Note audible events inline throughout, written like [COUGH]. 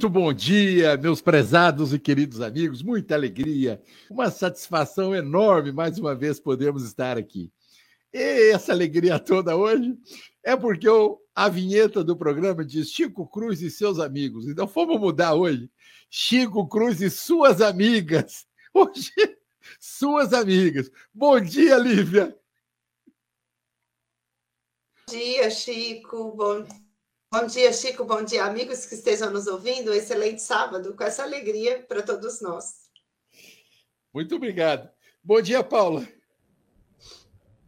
Muito bom dia, meus prezados e queridos amigos, muita alegria, uma satisfação enorme mais uma vez podermos estar aqui. E essa alegria toda hoje é porque eu, a vinheta do programa diz Chico Cruz e seus amigos. Então vamos mudar hoje. Chico Cruz e suas amigas. [LAUGHS] Hoje, suas amigas. Bom dia, Lívia. Bom dia, Chico. Bom Bom dia, Chico. Bom dia, amigos que estejam nos ouvindo. Excelente sábado, com essa alegria para todos nós. Muito obrigado. Bom dia, Paula.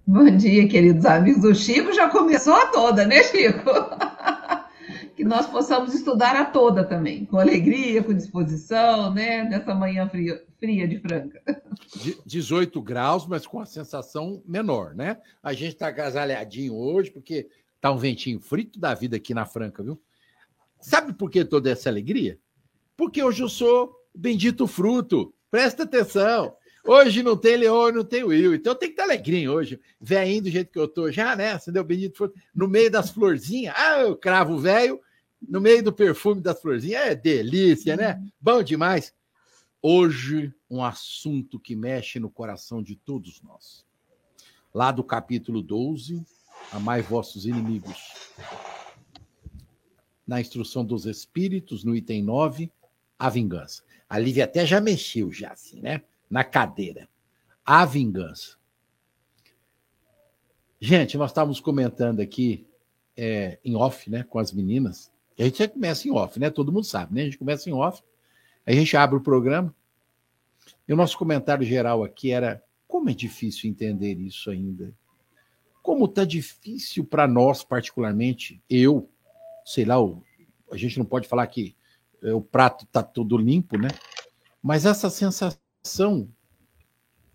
Bom dia, queridos amigos. O Chico já começou a toda, né, Chico? [LAUGHS] que nós possamos estudar a toda também, com alegria, com disposição, né? Nessa manhã fria, fria de Franca. 18 graus, mas com a sensação menor, né? A gente está agasalhadinho hoje, porque Tá um ventinho frito da vida aqui na Franca, viu? Sabe por que toda essa alegria? Porque hoje eu sou bendito fruto. Presta atenção. Hoje não tem Leão, não tem Will. Então tem que estar alegrinho hoje. Velhinho do jeito que eu tô já, né? Acendeu bendito fruto. No meio das florzinhas. Ah, eu cravo velho. No meio do perfume das florzinhas. É delícia, né? Bom demais. Hoje, um assunto que mexe no coração de todos nós. Lá do capítulo 12, amai vossos inimigos. Na instrução dos espíritos, no item 9, a vingança. A Lívia até já mexeu, já assim, né? Na cadeira. A vingança. Gente, nós estávamos comentando aqui é, em off, né, com as meninas. A gente já começa em off, né? Todo mundo sabe, né? A gente começa em off, a gente abre o programa. E o nosso comentário geral aqui era como é difícil entender isso ainda. Como está difícil para nós, particularmente, eu, sei lá, a gente não pode falar que é, o prato está todo limpo, né? Mas essa sensação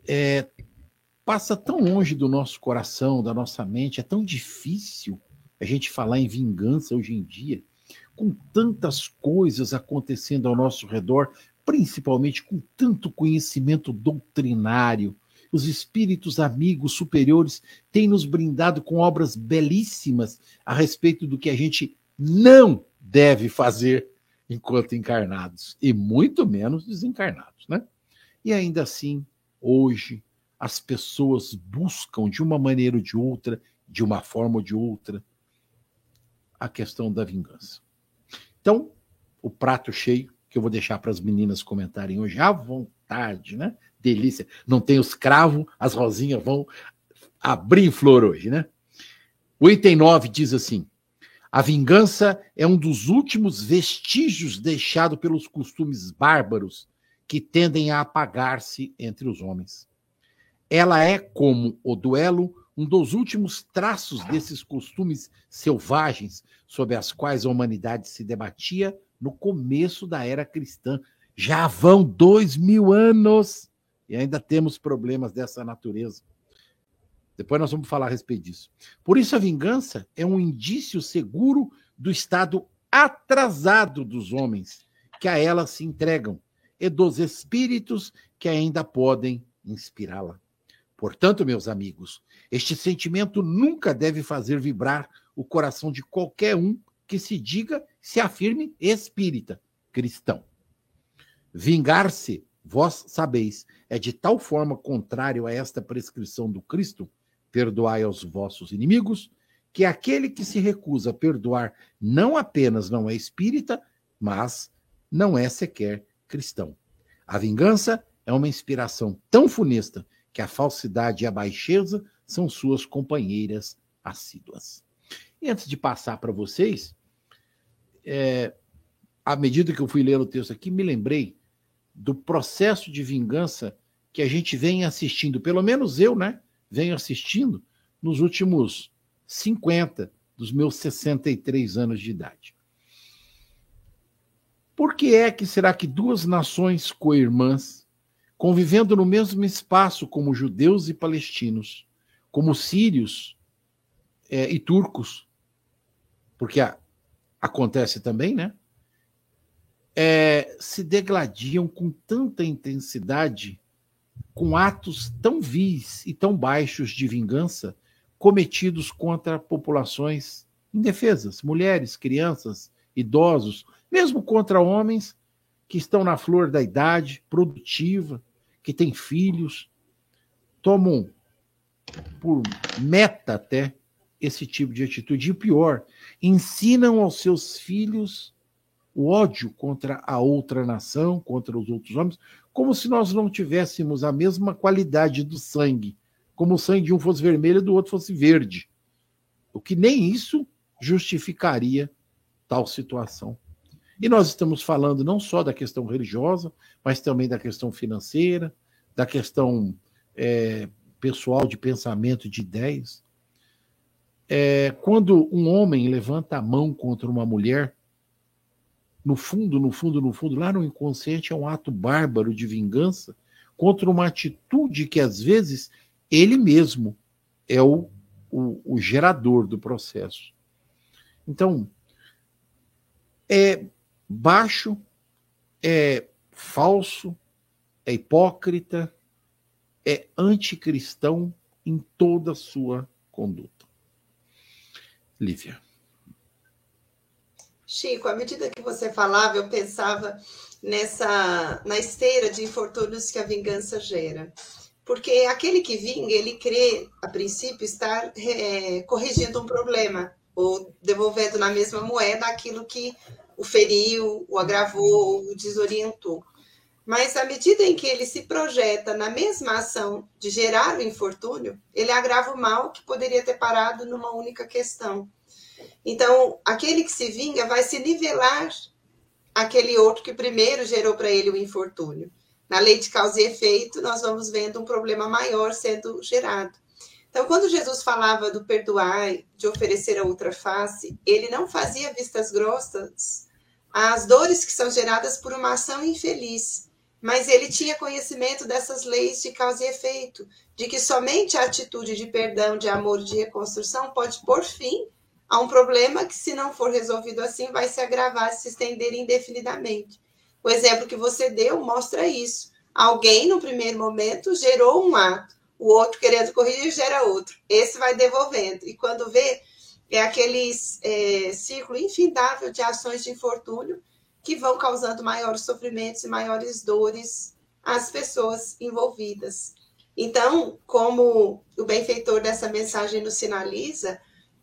é, passa tão longe do nosso coração, da nossa mente, é tão difícil a gente falar em vingança hoje em dia, com tantas coisas acontecendo ao nosso redor, principalmente com tanto conhecimento doutrinário, os espíritos amigos superiores têm nos brindado com obras belíssimas a respeito do que a gente não deve fazer enquanto encarnados, e muito menos desencarnados, né? E ainda assim, hoje, as pessoas buscam de uma maneira ou de outra, de uma forma ou de outra, a questão da vingança. Então, o prato cheio, que eu vou deixar para as meninas comentarem hoje à vontade, né? Delícia. Não tem os cravos, as rosinhas vão abrir em flor hoje, né? O item 9 diz assim: a vingança é um dos últimos vestígios deixados pelos costumes bárbaros que tendem a apagar-se entre os homens. Ela é, como o duelo, um dos últimos traços desses costumes selvagens sobre as quais a humanidade se debatia no começo da era cristã. Já vão dois mil anos e ainda temos problemas dessa natureza. Depois nós vamos falar a respeito disso. Por isso, a vingança é um indício seguro do estado atrasado dos homens que a ela se entregam e dos espíritos que ainda podem inspirá-la. Portanto, meus amigos, este sentimento nunca deve fazer vibrar o coração de qualquer um que se diga, se afirme espírita, cristão. Vingar-se Vós sabeis, é de tal forma contrário a esta prescrição do Cristo, perdoai aos vossos inimigos, que aquele que se recusa a perdoar não apenas não é espírita, mas não é sequer cristão. A vingança é uma inspiração tão funesta que a falsidade e a baixeza são suas companheiras assíduas. E antes de passar para vocês, é, à medida que eu fui ler o texto aqui, me lembrei do processo de vingança que a gente vem assistindo, pelo menos eu, né? Venho assistindo nos últimos 50 dos meus 63 anos de idade. Por que é que será que duas nações co-irmãs, convivendo no mesmo espaço como judeus e palestinos, como sírios é, e turcos, porque a, acontece também, né? É, se degladiam com tanta intensidade, com atos tão vis e tão baixos de vingança cometidos contra populações indefesas, mulheres, crianças, idosos, mesmo contra homens que estão na flor da idade, produtiva, que têm filhos, tomam por meta até esse tipo de atitude. E pior, ensinam aos seus filhos o ódio contra a outra nação, contra os outros homens, como se nós não tivéssemos a mesma qualidade do sangue, como o sangue de um fosse vermelho e do outro fosse verde. O que nem isso justificaria tal situação. E nós estamos falando não só da questão religiosa, mas também da questão financeira, da questão é, pessoal de pensamento, de ideias. É, quando um homem levanta a mão contra uma mulher, no fundo, no fundo, no fundo, lá no inconsciente é um ato bárbaro de vingança contra uma atitude que às vezes ele mesmo é o, o, o gerador do processo. Então, é baixo, é falso, é hipócrita, é anticristão em toda a sua conduta. Lívia. Chico, à medida que você falava, eu pensava nessa na esteira de infortúnios que a vingança gera. Porque aquele que vinga, ele crê, a princípio, estar é, corrigindo um problema, ou devolvendo na mesma moeda aquilo que o feriu, o agravou, o desorientou. Mas à medida em que ele se projeta na mesma ação de gerar o infortúnio, ele agrava o mal que poderia ter parado numa única questão. Então, aquele que se vinga vai se nivelar aquele outro que primeiro gerou para ele o infortúnio. Na lei de causa e efeito, nós vamos vendo um problema maior sendo gerado. Então, quando Jesus falava do perdoar, de oferecer a outra face, ele não fazia vistas grossas às dores que são geradas por uma ação infeliz, mas ele tinha conhecimento dessas leis de causa e efeito, de que somente a atitude de perdão, de amor, de reconstrução pode pôr fim a um problema que, se não for resolvido assim, vai se agravar, se estender indefinidamente. O exemplo que você deu mostra isso. Alguém, no primeiro momento, gerou um ato o outro querendo corrigir gera outro. Esse vai devolvendo. E quando vê, é aquele é, ciclo infindável de ações de infortúnio que vão causando maiores sofrimentos e maiores dores às pessoas envolvidas. Então, como o benfeitor dessa mensagem nos sinaliza,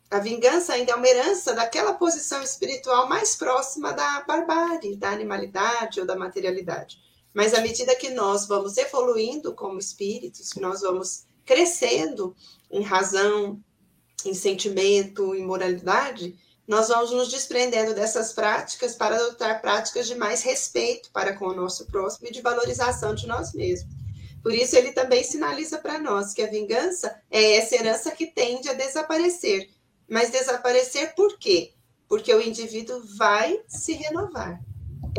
a vingança ainda é uma herança daquela posição espiritual mais próxima da barbárie, da animalidade ou da materialidade. Mas à medida que nós vamos evoluindo como espíritos, que nós vamos crescendo em razão, em sentimento, em moralidade, nós vamos nos desprendendo dessas práticas para adotar práticas de mais respeito para com o nosso próximo e de valorização de nós mesmos. Por isso, ele também sinaliza para nós que a vingança é essa herança que tende a desaparecer. Mas desaparecer por quê? Porque o indivíduo vai se renovar.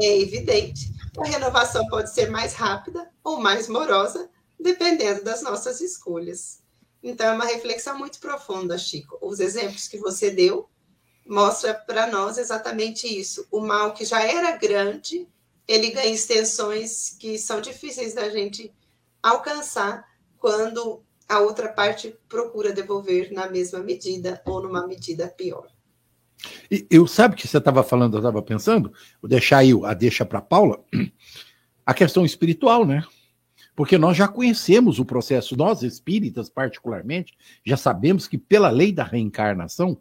É evidente a renovação pode ser mais rápida ou mais morosa, dependendo das nossas escolhas. Então, é uma reflexão muito profunda, Chico. Os exemplos que você deu mostra para nós exatamente isso. O mal que já era grande, ele ganha extensões que são difíceis da gente alcançar quando a outra parte procura devolver na mesma medida ou numa medida pior. E eu sabe que você estava falando, eu estava pensando, vou deixar aí a deixa para Paula, a questão espiritual, né? Porque nós já conhecemos o processo, nós espíritas particularmente, já sabemos que pela lei da reencarnação,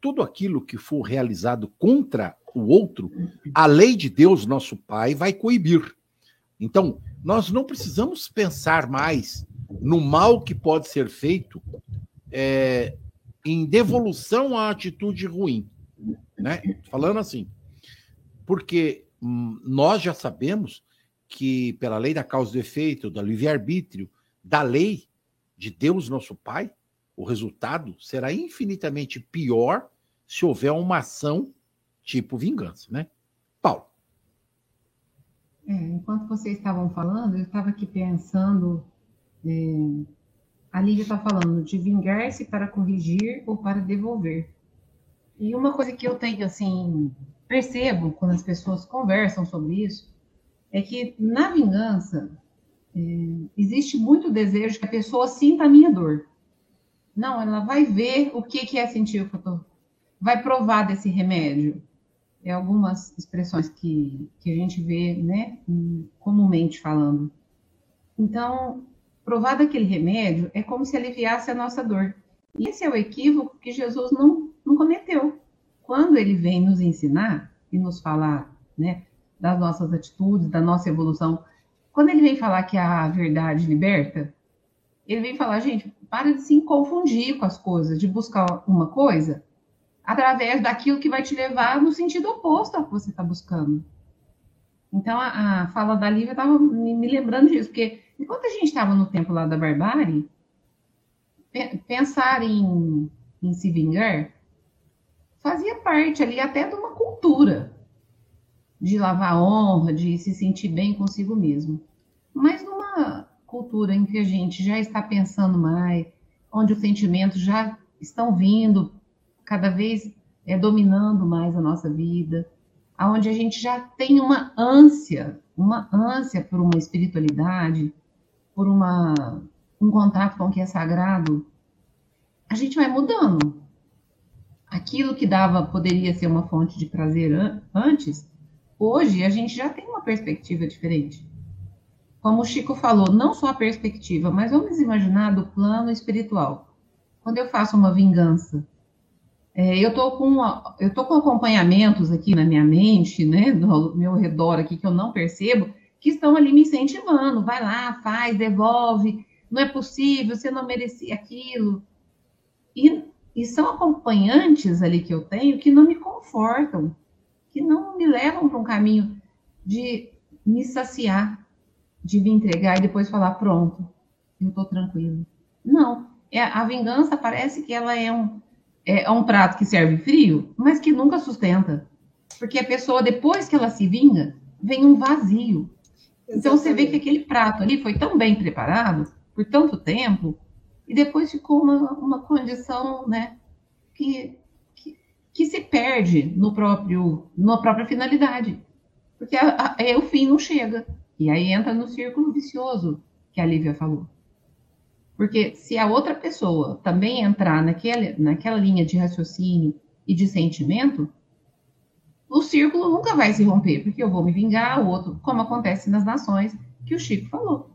tudo aquilo que for realizado contra o outro, a lei de Deus, nosso Pai, vai coibir. Então, nós não precisamos pensar mais no mal que pode ser feito é, em devolução à atitude ruim, né? Falando assim, porque hum, nós já sabemos que pela lei da causa e efeito, do livre-arbítrio, da lei de Deus nosso Pai, o resultado será infinitamente pior se houver uma ação tipo vingança, né? Paulo. É, enquanto vocês estavam falando, eu estava aqui pensando. É, a Lívia está falando de vingar-se para corrigir ou para devolver. E uma coisa que eu tenho, assim, percebo quando as pessoas conversam sobre isso, é que na vingança é, existe muito desejo que a pessoa sinta a minha dor. Não, ela vai ver o que, que é sentir o que eu tô. Vai provar desse remédio. É algumas expressões que, que a gente vê, né, comumente falando. Então, provar daquele remédio é como se aliviasse a nossa dor. E esse é o equívoco que Jesus não, não cometeu. Quando ele vem nos ensinar e nos falar, né, das nossas atitudes, da nossa evolução, quando ele vem falar que a verdade liberta, ele vem falar, gente, para de se confundir com as coisas, de buscar uma coisa através daquilo que vai te levar no sentido oposto ao que você está buscando. Então, a, a, fala da Lívia estava me, me, lembrando disso, porque enquanto a gente estava no tempo lá da barbárie, pe pensar em, em se vingar fazia parte ali até de uma cultura de lavar honra, de se sentir bem consigo mesmo. Mas numa cultura em que a gente já está pensando mais, onde os sentimentos já estão vindo cada vez é, dominando mais a nossa vida, aonde a gente já tem uma ânsia, uma ânsia por uma espiritualidade, por uma, um contato com o que é sagrado, a gente vai mudando. Aquilo que dava, poderia ser uma fonte de prazer an antes, hoje a gente já tem uma perspectiva diferente. Como o Chico falou, não só a perspectiva, mas vamos imaginar do plano espiritual. Quando eu faço uma vingança, é, eu tô com eu tô com acompanhamentos aqui na minha mente, né, no meu redor aqui que eu não percebo, que estão ali me incentivando. Vai lá, faz, devolve. Não é possível, você não merecia aquilo. E, e são acompanhantes ali que eu tenho que não me confortam, que não me levam para um caminho de me saciar, de me entregar e depois falar pronto, eu estou tranquilo. Não, é a vingança parece que ela é um é, é um prato que serve frio, mas que nunca sustenta. Porque a pessoa, depois que ela se vinga, vem um vazio. Exatamente. Então você vê que aquele prato ali foi tão bem preparado, por tanto tempo, e depois ficou uma, uma condição né, que, que, que se perde no próprio, na própria finalidade. Porque a, a, o fim não chega. E aí entra no círculo vicioso que a Lívia falou. Porque se a outra pessoa também entrar naquele, naquela linha de raciocínio e de sentimento, o círculo nunca vai se romper, porque eu vou me vingar, o outro, como acontece nas nações, que o Chico falou.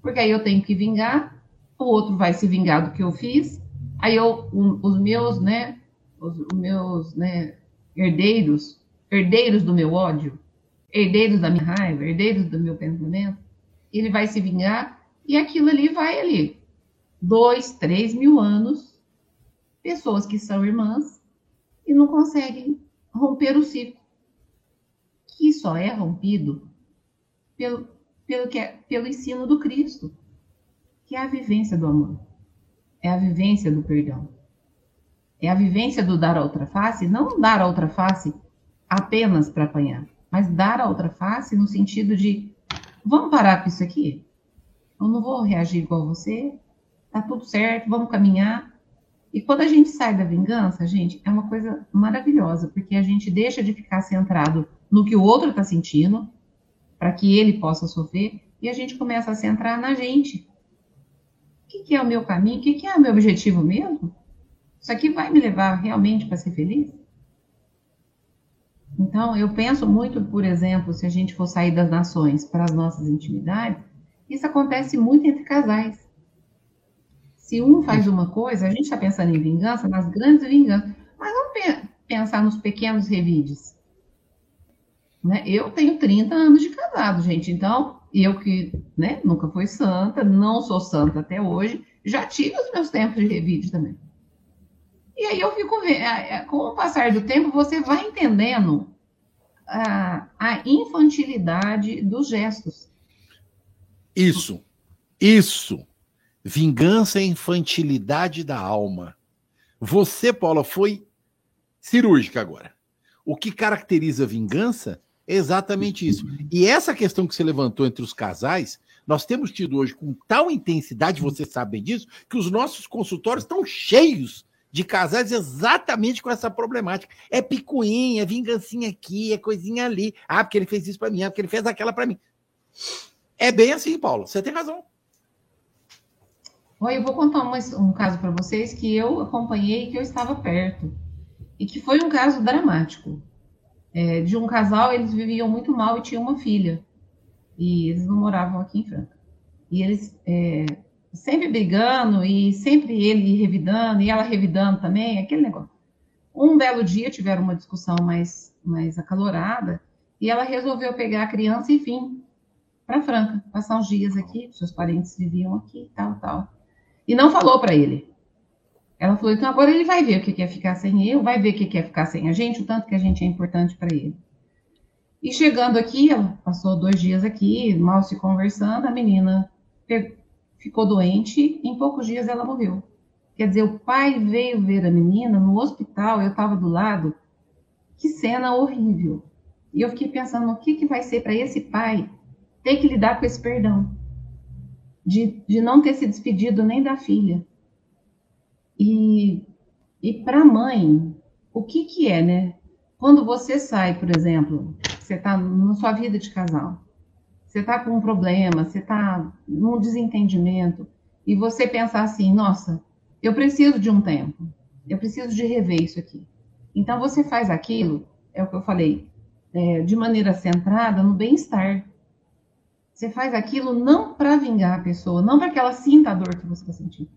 Porque aí eu tenho que vingar, o outro vai se vingar do que eu fiz, aí eu, um, os meus, né, os, os meus, né, herdeiros, herdeiros do meu ódio, herdeiros da minha raiva, herdeiros do meu pensamento, ele vai se vingar e aquilo ali vai ali dois, três mil anos, pessoas que são irmãs e não conseguem romper o ciclo, que só é rompido pelo, pelo, que é, pelo ensino do Cristo, que é a vivência do amor, é a vivência do perdão, é a vivência do dar a outra face, não dar a outra face apenas para apanhar, mas dar a outra face no sentido de vamos parar com isso aqui? Eu não vou reagir igual você, tá tudo certo, vamos caminhar. E quando a gente sai da vingança, gente, é uma coisa maravilhosa, porque a gente deixa de ficar centrado no que o outro está sentindo, para que ele possa sofrer, e a gente começa a centrar na gente. O que, que é o meu caminho? O que, que é o meu objetivo mesmo? Isso aqui vai me levar realmente para ser feliz? Então, eu penso muito, por exemplo, se a gente for sair das nações para as nossas intimidades, isso acontece muito entre casais. Se um faz uma coisa, a gente está pensando em vingança, nas grandes vinganças, mas vamos pe pensar nos pequenos revides. Né? Eu tenho 30 anos de casado, gente, então eu que né, nunca fui santa, não sou santa até hoje, já tive os meus tempos de revide também. E aí eu fico vendo, é, é, com o passar do tempo, você vai entendendo a, a infantilidade dos gestos. Isso, isso. Vingança é infantilidade da alma. Você, Paula, foi cirúrgica agora. O que caracteriza vingança Exatamente isso. E essa questão que você levantou entre os casais, nós temos tido hoje com tal intensidade, você sabe bem disso, que os nossos consultórios estão cheios de casais exatamente com essa problemática. É picuinha, é vingancinha aqui, é coisinha ali. Ah, porque ele fez isso para mim, ah, porque ele fez aquela para mim. É bem assim, Paulo. Você tem razão. Oi, eu vou contar um caso para vocês que eu acompanhei, que eu estava perto e que foi um caso dramático. É, de um casal, eles viviam muito mal e tinham uma filha. E eles não moravam aqui em Franca. E eles é, sempre brigando e sempre ele revidando e ela revidando também, aquele negócio. Um belo dia tiveram uma discussão mais, mais acalorada e ela resolveu pegar a criança e vir para Franca, passar uns dias aqui, seus parentes viviam aqui, tal, tal. E não falou para ele. Ela falou, então agora ele vai ver o que é ficar sem eu, vai ver o que é ficar sem a gente, o tanto que a gente é importante para ele. E chegando aqui, ela passou dois dias aqui, mal se conversando, a menina ficou doente, em poucos dias ela morreu. Quer dizer, o pai veio ver a menina no hospital, eu estava do lado. Que cena horrível. E eu fiquei pensando, o que, que vai ser para esse pai ter que lidar com esse perdão? De, de não ter se despedido nem da filha. E, e para a mãe, o que, que é, né? Quando você sai, por exemplo, você está na sua vida de casal, você está com um problema, você está num desentendimento, e você pensar assim, nossa, eu preciso de um tempo, eu preciso de rever isso aqui. Então você faz aquilo, é o que eu falei, é, de maneira centrada no bem-estar. Você faz aquilo não para vingar a pessoa, não para que ela sinta a dor que você está sentindo.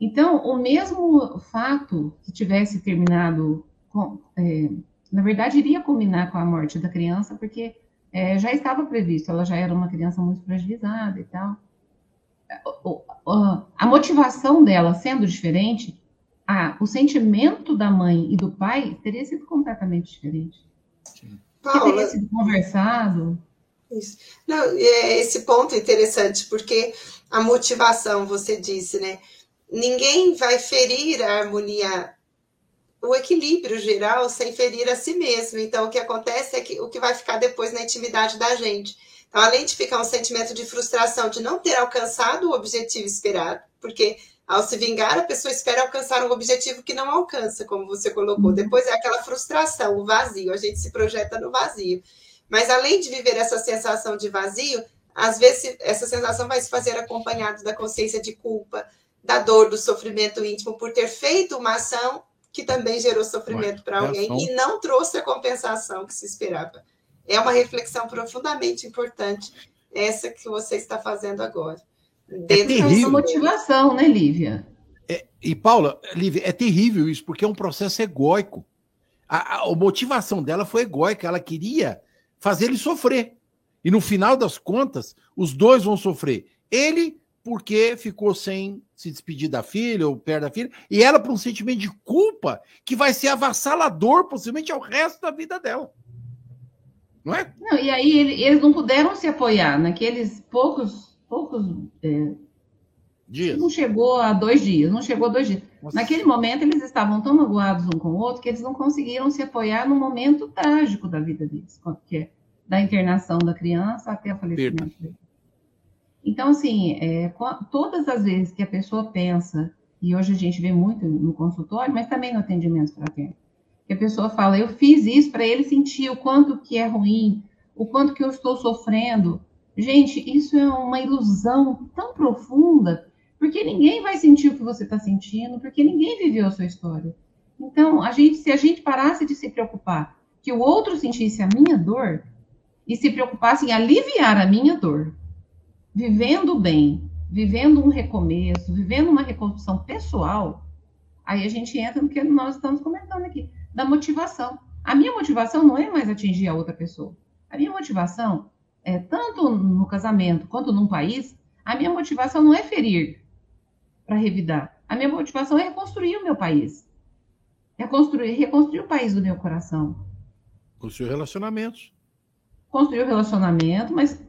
Então, o mesmo fato que tivesse terminado, com, é, na verdade, iria culminar com a morte da criança, porque é, já estava previsto, ela já era uma criança muito fragilizada e tal. A motivação dela sendo diferente, a, o sentimento da mãe e do pai teria sido completamente diferente. Paula, teria sido conversado. Isso. Não, é esse ponto é interessante, porque a motivação, você disse, né? Ninguém vai ferir a harmonia o equilíbrio geral sem ferir a si mesmo. Então, o que acontece é que o que vai ficar depois na intimidade da gente. Então, além de ficar um sentimento de frustração de não ter alcançado o objetivo esperado, porque ao se vingar, a pessoa espera alcançar um objetivo que não alcança, como você colocou. Uhum. Depois é aquela frustração, o vazio, a gente se projeta no vazio. Mas além de viver essa sensação de vazio, às vezes essa sensação vai se fazer acompanhado da consciência de culpa, da dor, do sofrimento íntimo por ter feito uma ação que também gerou sofrimento para alguém e não trouxe a compensação que se esperava. É uma reflexão profundamente importante, essa que você está fazendo agora. Dentro é terrível. motivação, né, Lívia? É, e, Paula, Lívia, é terrível isso, porque é um processo egóico. A, a, a motivação dela foi egóica, ela queria fazer ele sofrer. E no final das contas, os dois vão sofrer. Ele porque ficou sem se despedir da filha ou perto da filha, e ela por um sentimento de culpa que vai ser avassalador possivelmente ao resto da vida dela. Não é? Não, e aí eles não puderam se apoiar naqueles poucos, poucos é, dias. Não chegou a dois dias, não chegou a dois dias. Nossa. Naquele momento eles estavam tão magoados um com o outro que eles não conseguiram se apoiar no momento trágico da vida deles, que é da internação da criança até o falecimento dele. Então, assim, é, todas as vezes que a pessoa pensa, e hoje a gente vê muito no consultório, mas também no atendimento fraterno, que a pessoa fala, eu fiz isso para ele sentir o quanto que é ruim, o quanto que eu estou sofrendo. Gente, isso é uma ilusão tão profunda, porque ninguém vai sentir o que você está sentindo, porque ninguém viveu a sua história. Então, a gente, se a gente parasse de se preocupar que o outro sentisse a minha dor e se preocupasse em aliviar a minha dor, vivendo bem, vivendo um recomeço, vivendo uma reconstrução pessoal, aí a gente entra no que nós estamos comentando aqui, da motivação. A minha motivação não é mais atingir a outra pessoa. A minha motivação é tanto no casamento quanto num país, a minha motivação não é ferir para revidar. A minha motivação é reconstruir o meu país. É construir, reconstruir o país do meu coração. Construir relacionamentos. Construir o relacionamento, mas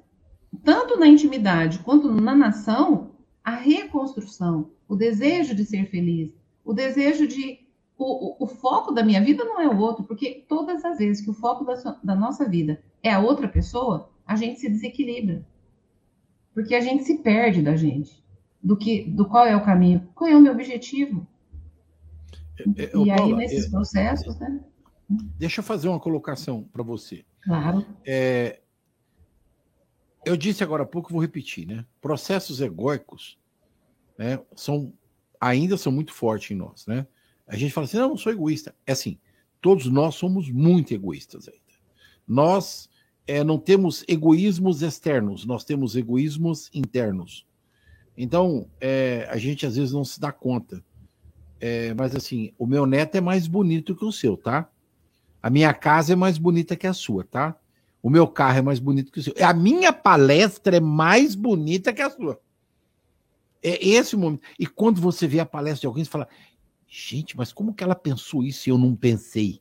tanto na intimidade quanto na nação, a reconstrução, o desejo de ser feliz, o desejo de o, o, o, foco da minha vida não é o outro, porque todas as vezes que o foco da, da nossa vida é a outra pessoa, a gente se desequilibra. Porque a gente se perde da gente. Do que, do qual é o caminho, qual é o meu objetivo. É, é, e aí, Paula, nesses é, processos, né? Deixa eu fazer uma colocação para você. Claro. É, eu disse agora há pouco, vou repetir, né? Processos egóicos né, são, ainda são muito fortes em nós, né? A gente fala assim, não, não sou egoísta. É assim, todos nós somos muito egoístas ainda. Nós é, não temos egoísmos externos, nós temos egoísmos internos. Então, é, a gente às vezes não se dá conta. É, mas assim, o meu neto é mais bonito que o seu, tá? A minha casa é mais bonita que a sua, tá? O meu carro é mais bonito que o seu. A minha palestra é mais bonita que a sua. É esse o momento. E quando você vê a palestra de alguém, você fala: gente, mas como que ela pensou isso e eu não pensei?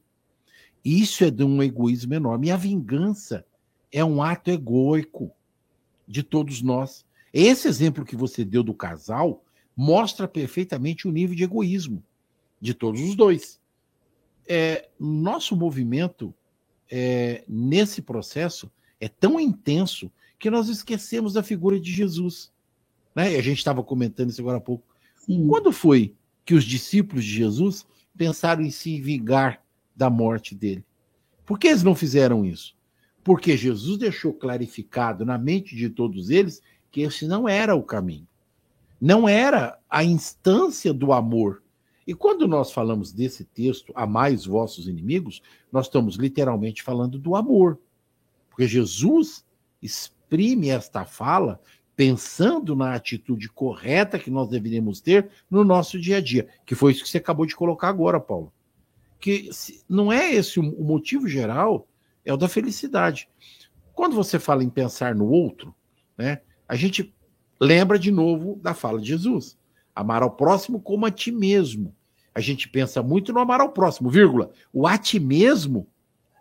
Isso é de um egoísmo enorme. E a vingança é um ato egóico de todos nós. Esse exemplo que você deu do casal mostra perfeitamente o nível de egoísmo de todos os dois. É, nosso movimento é, nesse processo é tão intenso que nós esquecemos da figura de Jesus. Né? E a gente estava comentando isso agora há pouco. Sim. Quando foi que os discípulos de Jesus pensaram em se vingar da morte dele? Por que eles não fizeram isso? Porque Jesus deixou clarificado na mente de todos eles que esse não era o caminho. Não era a instância do amor. E quando nós falamos desse texto, amais vossos inimigos, nós estamos literalmente falando do amor. Porque Jesus exprime esta fala pensando na atitude correta que nós deveríamos ter no nosso dia a dia, que foi isso que você acabou de colocar agora, Paulo. Que não é esse o motivo geral, é o da felicidade. Quando você fala em pensar no outro, né, a gente lembra de novo da fala de Jesus. Amar ao próximo como a ti mesmo. A gente pensa muito no amar ao próximo, vírgula. O a ti mesmo,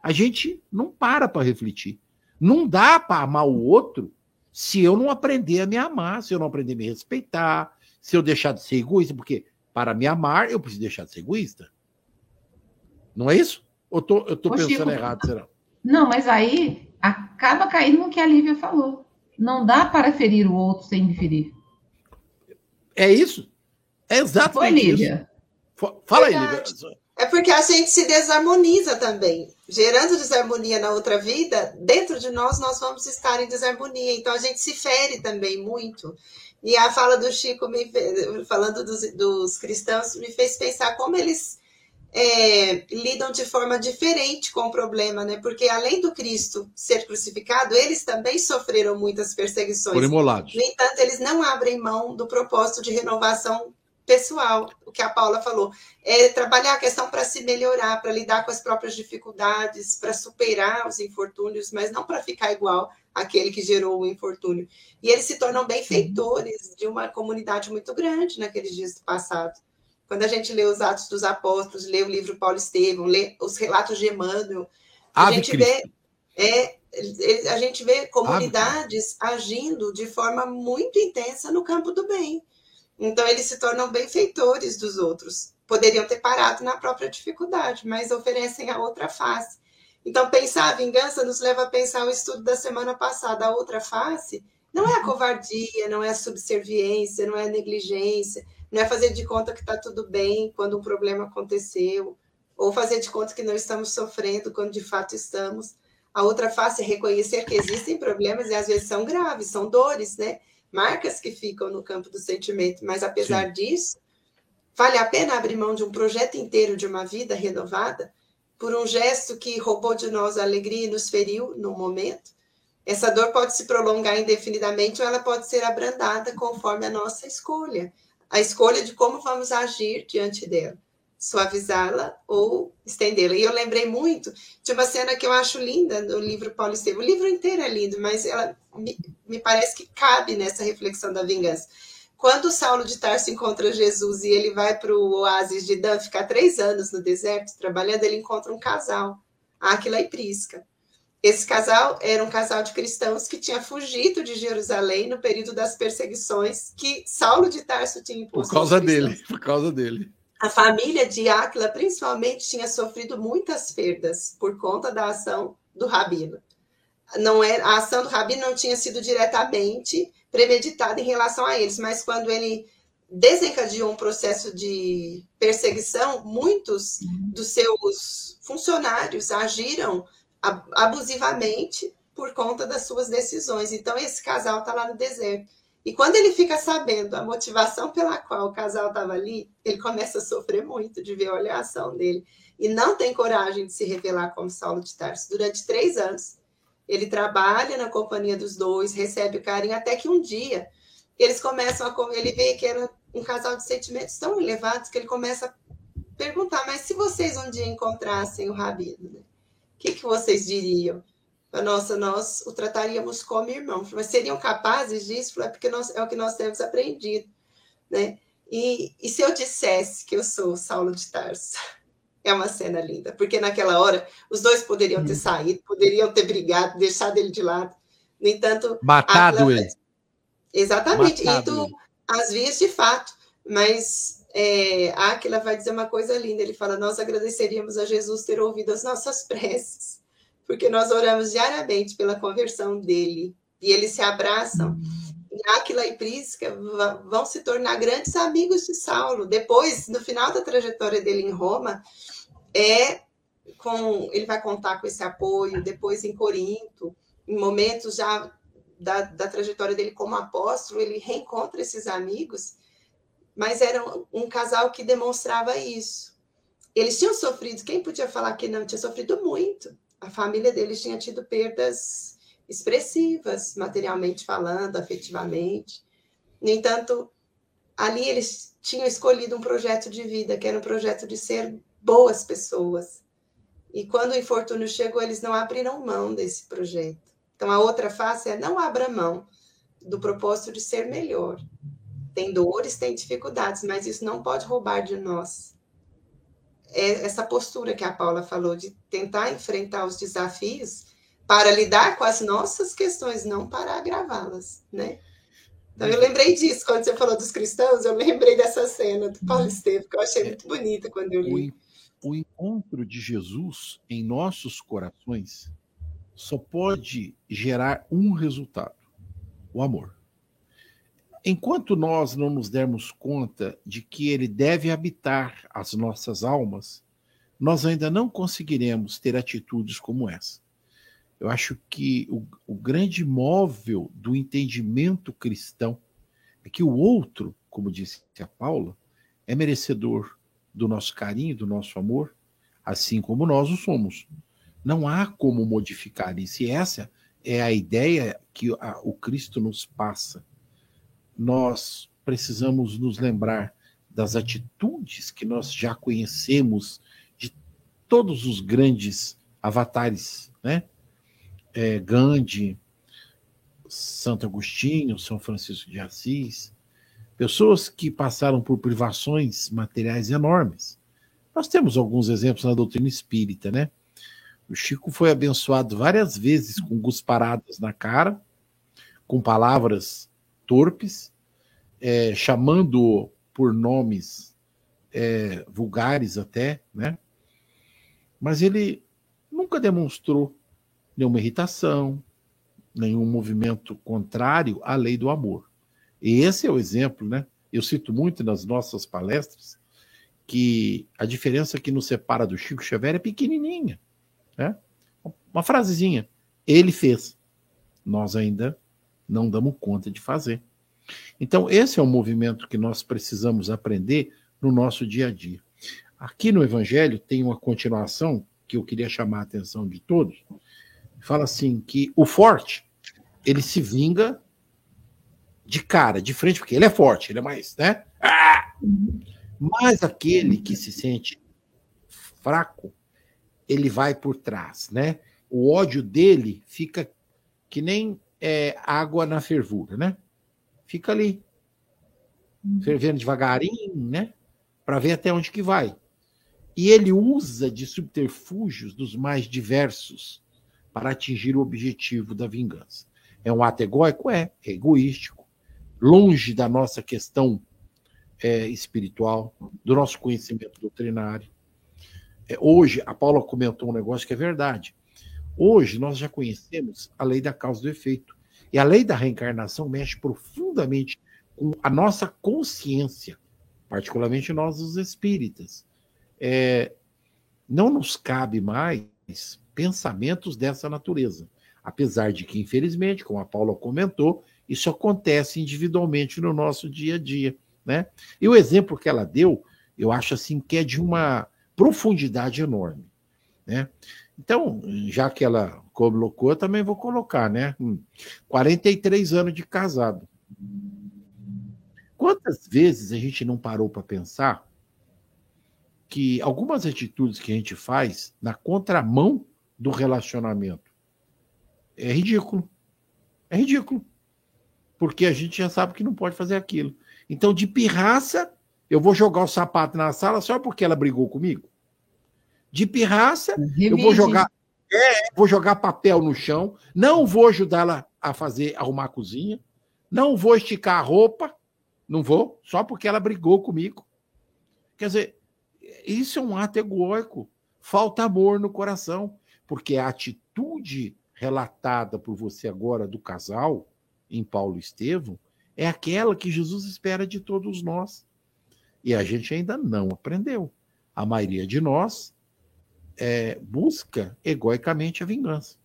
a gente não para para refletir. Não dá para amar o outro se eu não aprender a me amar, se eu não aprender a me respeitar, se eu deixar de ser egoísta, porque para me amar eu preciso deixar de ser egoísta. Não é isso? Ou tô, eu estou pensando Chico, errado, será? Não, mas aí acaba caindo no que a Lívia falou. Não dá para ferir o outro sem me ferir. É isso? É exatamente Foi, Lívia. isso. Fala aí, Lívia. É porque a gente se desarmoniza também. Gerando desarmonia na outra vida, dentro de nós, nós vamos estar em desarmonia. Então a gente se fere também muito. E a fala do Chico, me, falando dos, dos cristãos, me fez pensar como eles é, lidam de forma diferente com o problema, né? Porque além do Cristo ser crucificado, eles também sofreram muitas perseguições. Por imolados. No entanto, eles não abrem mão do propósito de renovação pessoal, o que a Paula falou, é trabalhar a questão para se melhorar, para lidar com as próprias dificuldades, para superar os infortúnios, mas não para ficar igual aquele que gerou o infortúnio. E eles se tornam benfeitores de uma comunidade muito grande naqueles dias do passado. Quando a gente lê os Atos dos Apóstolos, lê o livro Paulo Estevão, lê os relatos de Emmanuel, a Ave gente Cristo. vê é, a gente vê comunidades Ave. agindo de forma muito intensa no campo do bem. Então, eles se tornam benfeitores dos outros. Poderiam ter parado na própria dificuldade, mas oferecem a outra face. Então, pensar a vingança nos leva a pensar o estudo da semana passada, a outra face. Não é a covardia, não é a subserviência, não é a negligência, não é fazer de conta que está tudo bem quando um problema aconteceu, ou fazer de conta que não estamos sofrendo quando de fato estamos. A outra face é reconhecer que existem problemas e às vezes são graves, são dores, né? marcas que ficam no campo do sentimento, mas apesar Sim. disso, vale a pena abrir mão de um projeto inteiro de uma vida renovada por um gesto que roubou de nós a alegria e nos feriu no momento? Essa dor pode se prolongar indefinidamente ou ela pode ser abrandada conforme a nossa escolha, a escolha de como vamos agir diante dela suavizá-la ou estendê-la. E eu lembrei muito de uma cena que eu acho linda no livro Paulo Estevam. O livro inteiro é lindo, mas ela me, me parece que cabe nessa reflexão da vingança. Quando Saulo de Tarso encontra Jesus e ele vai para o oásis de Dan, ficar três anos no deserto trabalhando, ele encontra um casal, Áquila e Prisca. Esse casal era um casal de cristãos que tinha fugido de Jerusalém no período das perseguições que Saulo de Tarso tinha imposto. Por causa dele, por causa dele. a família de Áquila, principalmente, tinha sofrido muitas perdas por conta da ação do rabino. Não era, a ação do rabino não tinha sido diretamente premeditada em relação a eles, mas quando ele desencadeou um processo de perseguição, muitos dos seus funcionários agiram abusivamente por conta das suas decisões. Então, esse casal está lá no deserto. E quando ele fica sabendo a motivação pela qual o casal estava ali, ele começa a sofrer muito de ver a ação dele. E não tem coragem de se revelar como Saulo de Tarso. Durante três anos, ele trabalha na companhia dos dois, recebe o carinho, até que um dia eles começam a. Ele vê que era um casal de sentimentos tão elevados que ele começa a perguntar: mas se vocês um dia encontrassem o Rabino, né? O que, que vocês diriam? Nossa, nós o trataríamos como irmão. Mas seriam capazes disso? É porque nós, é o que nós temos aprendido. Né? E, e se eu dissesse que eu sou Saulo de Tarso? [LAUGHS] É uma cena linda, porque naquela hora os dois poderiam ter uhum. saído, poderiam ter brigado, deixado ele de lado. No entanto. Matado ele. Exatamente. Matado. E as vias de fato. Mas é, Aquila vai dizer uma coisa linda. Ele fala: Nós agradeceríamos a Jesus ter ouvido as nossas [LAUGHS] preces, porque nós oramos diariamente pela conversão dele. E eles se abraçam. E Aquila e Prisca vão se tornar grandes amigos de Saulo. Depois, no final da trajetória dele em Roma, é com ele vai contar com esse apoio. Depois, em Corinto, em momentos já da, da trajetória dele como apóstolo, ele reencontra esses amigos, mas era um, casal que demonstrava isso. Eles tinham sofrido, quem podia falar que não tinha sofrido muito? A família deles tinha tido perdas expressivas, materialmente falando, afetivamente. No entanto, ali eles tinham escolhido um projeto de vida, que era um projeto de ser boas pessoas. E quando o infortúnio chegou, eles não abriram mão desse projeto. Então, a outra face é não abra mão do propósito de ser melhor. Tem dores, tem dificuldades, mas isso não pode roubar de nós. É essa postura que a Paula falou, de tentar enfrentar os desafios para lidar com as nossas questões, não para agravá-las, né? Então, eu lembrei disso, quando você falou dos cristãos, eu lembrei dessa cena do Paulo Estevam, que eu achei muito bonita quando eu li. O encontro de Jesus em nossos corações só pode gerar um resultado: o amor. Enquanto nós não nos dermos conta de que ele deve habitar as nossas almas, nós ainda não conseguiremos ter atitudes como essa. Eu acho que o, o grande móvel do entendimento cristão é que o outro, como disse a Paula, é merecedor do nosso carinho, do nosso amor, assim como nós o somos. Não há como modificar isso. E essa é a ideia que a, o Cristo nos passa. Nós precisamos nos lembrar das atitudes que nós já conhecemos de todos os grandes avatares, né? É, Gandhi, Santo Agostinho, São Francisco de Assis, pessoas que passaram por privações materiais enormes. Nós temos alguns exemplos na doutrina espírita, né? O Chico foi abençoado várias vezes com gusparadas na cara, com palavras torpes, é, chamando-o por nomes é, vulgares até, né? Mas ele nunca demonstrou nenhuma irritação, nenhum movimento contrário à lei do amor. E esse é o exemplo, né? Eu cito muito nas nossas palestras que a diferença que nos separa do Chico Xavier é pequenininha. Né? Uma frasezinha. Ele fez. Nós ainda não damos conta de fazer. Então, esse é um movimento que nós precisamos aprender no nosso dia a dia. Aqui no Evangelho tem uma continuação que eu queria chamar a atenção de todos. Fala assim que o forte, ele se vinga de cara, de frente, porque ele é forte, ele é mais, né? Ah! Mas aquele que se sente fraco, ele vai por trás, né? O ódio dele fica que nem é, água na fervura, né? Fica ali, fervendo devagarinho, né? Para ver até onde que vai. E ele usa de subterfúgios dos mais diversos para atingir o objetivo da vingança. É um ato egóico? É, é egoístico. Longe da nossa questão é, espiritual, do nosso conhecimento doutrinário. É, hoje, a Paula comentou um negócio que é verdade. Hoje, nós já conhecemos a lei da causa e do efeito. E a lei da reencarnação mexe profundamente com a nossa consciência, particularmente nós, os espíritas. É, não nos cabe mais pensamentos dessa natureza. Apesar de que, infelizmente, como a Paula comentou, isso acontece individualmente no nosso dia a dia. Né? E o exemplo que ela deu, eu acho assim que é de uma profundidade enorme. Né? Então, já que ela colocou, eu também vou colocar, né? 43 hum, anos de casado. Quantas vezes a gente não parou para pensar que algumas atitudes que a gente faz na contramão do relacionamento é ridículo. É ridículo. Porque a gente já sabe que não pode fazer aquilo. Então, de pirraça, eu vou jogar o sapato na sala só porque ela brigou comigo? De pirraça, eu vou jogar, é, vou jogar papel no chão, não vou ajudá-la a fazer arrumar a cozinha, não vou esticar a roupa, não vou, só porque ela brigou comigo. Quer dizer, isso é um ato egóico. Falta amor no coração, porque a atitude relatada por você agora do casal em Paulo Estevão é aquela que Jesus espera de todos nós. E a gente ainda não aprendeu. A maioria de nós é, busca egoicamente a vingança.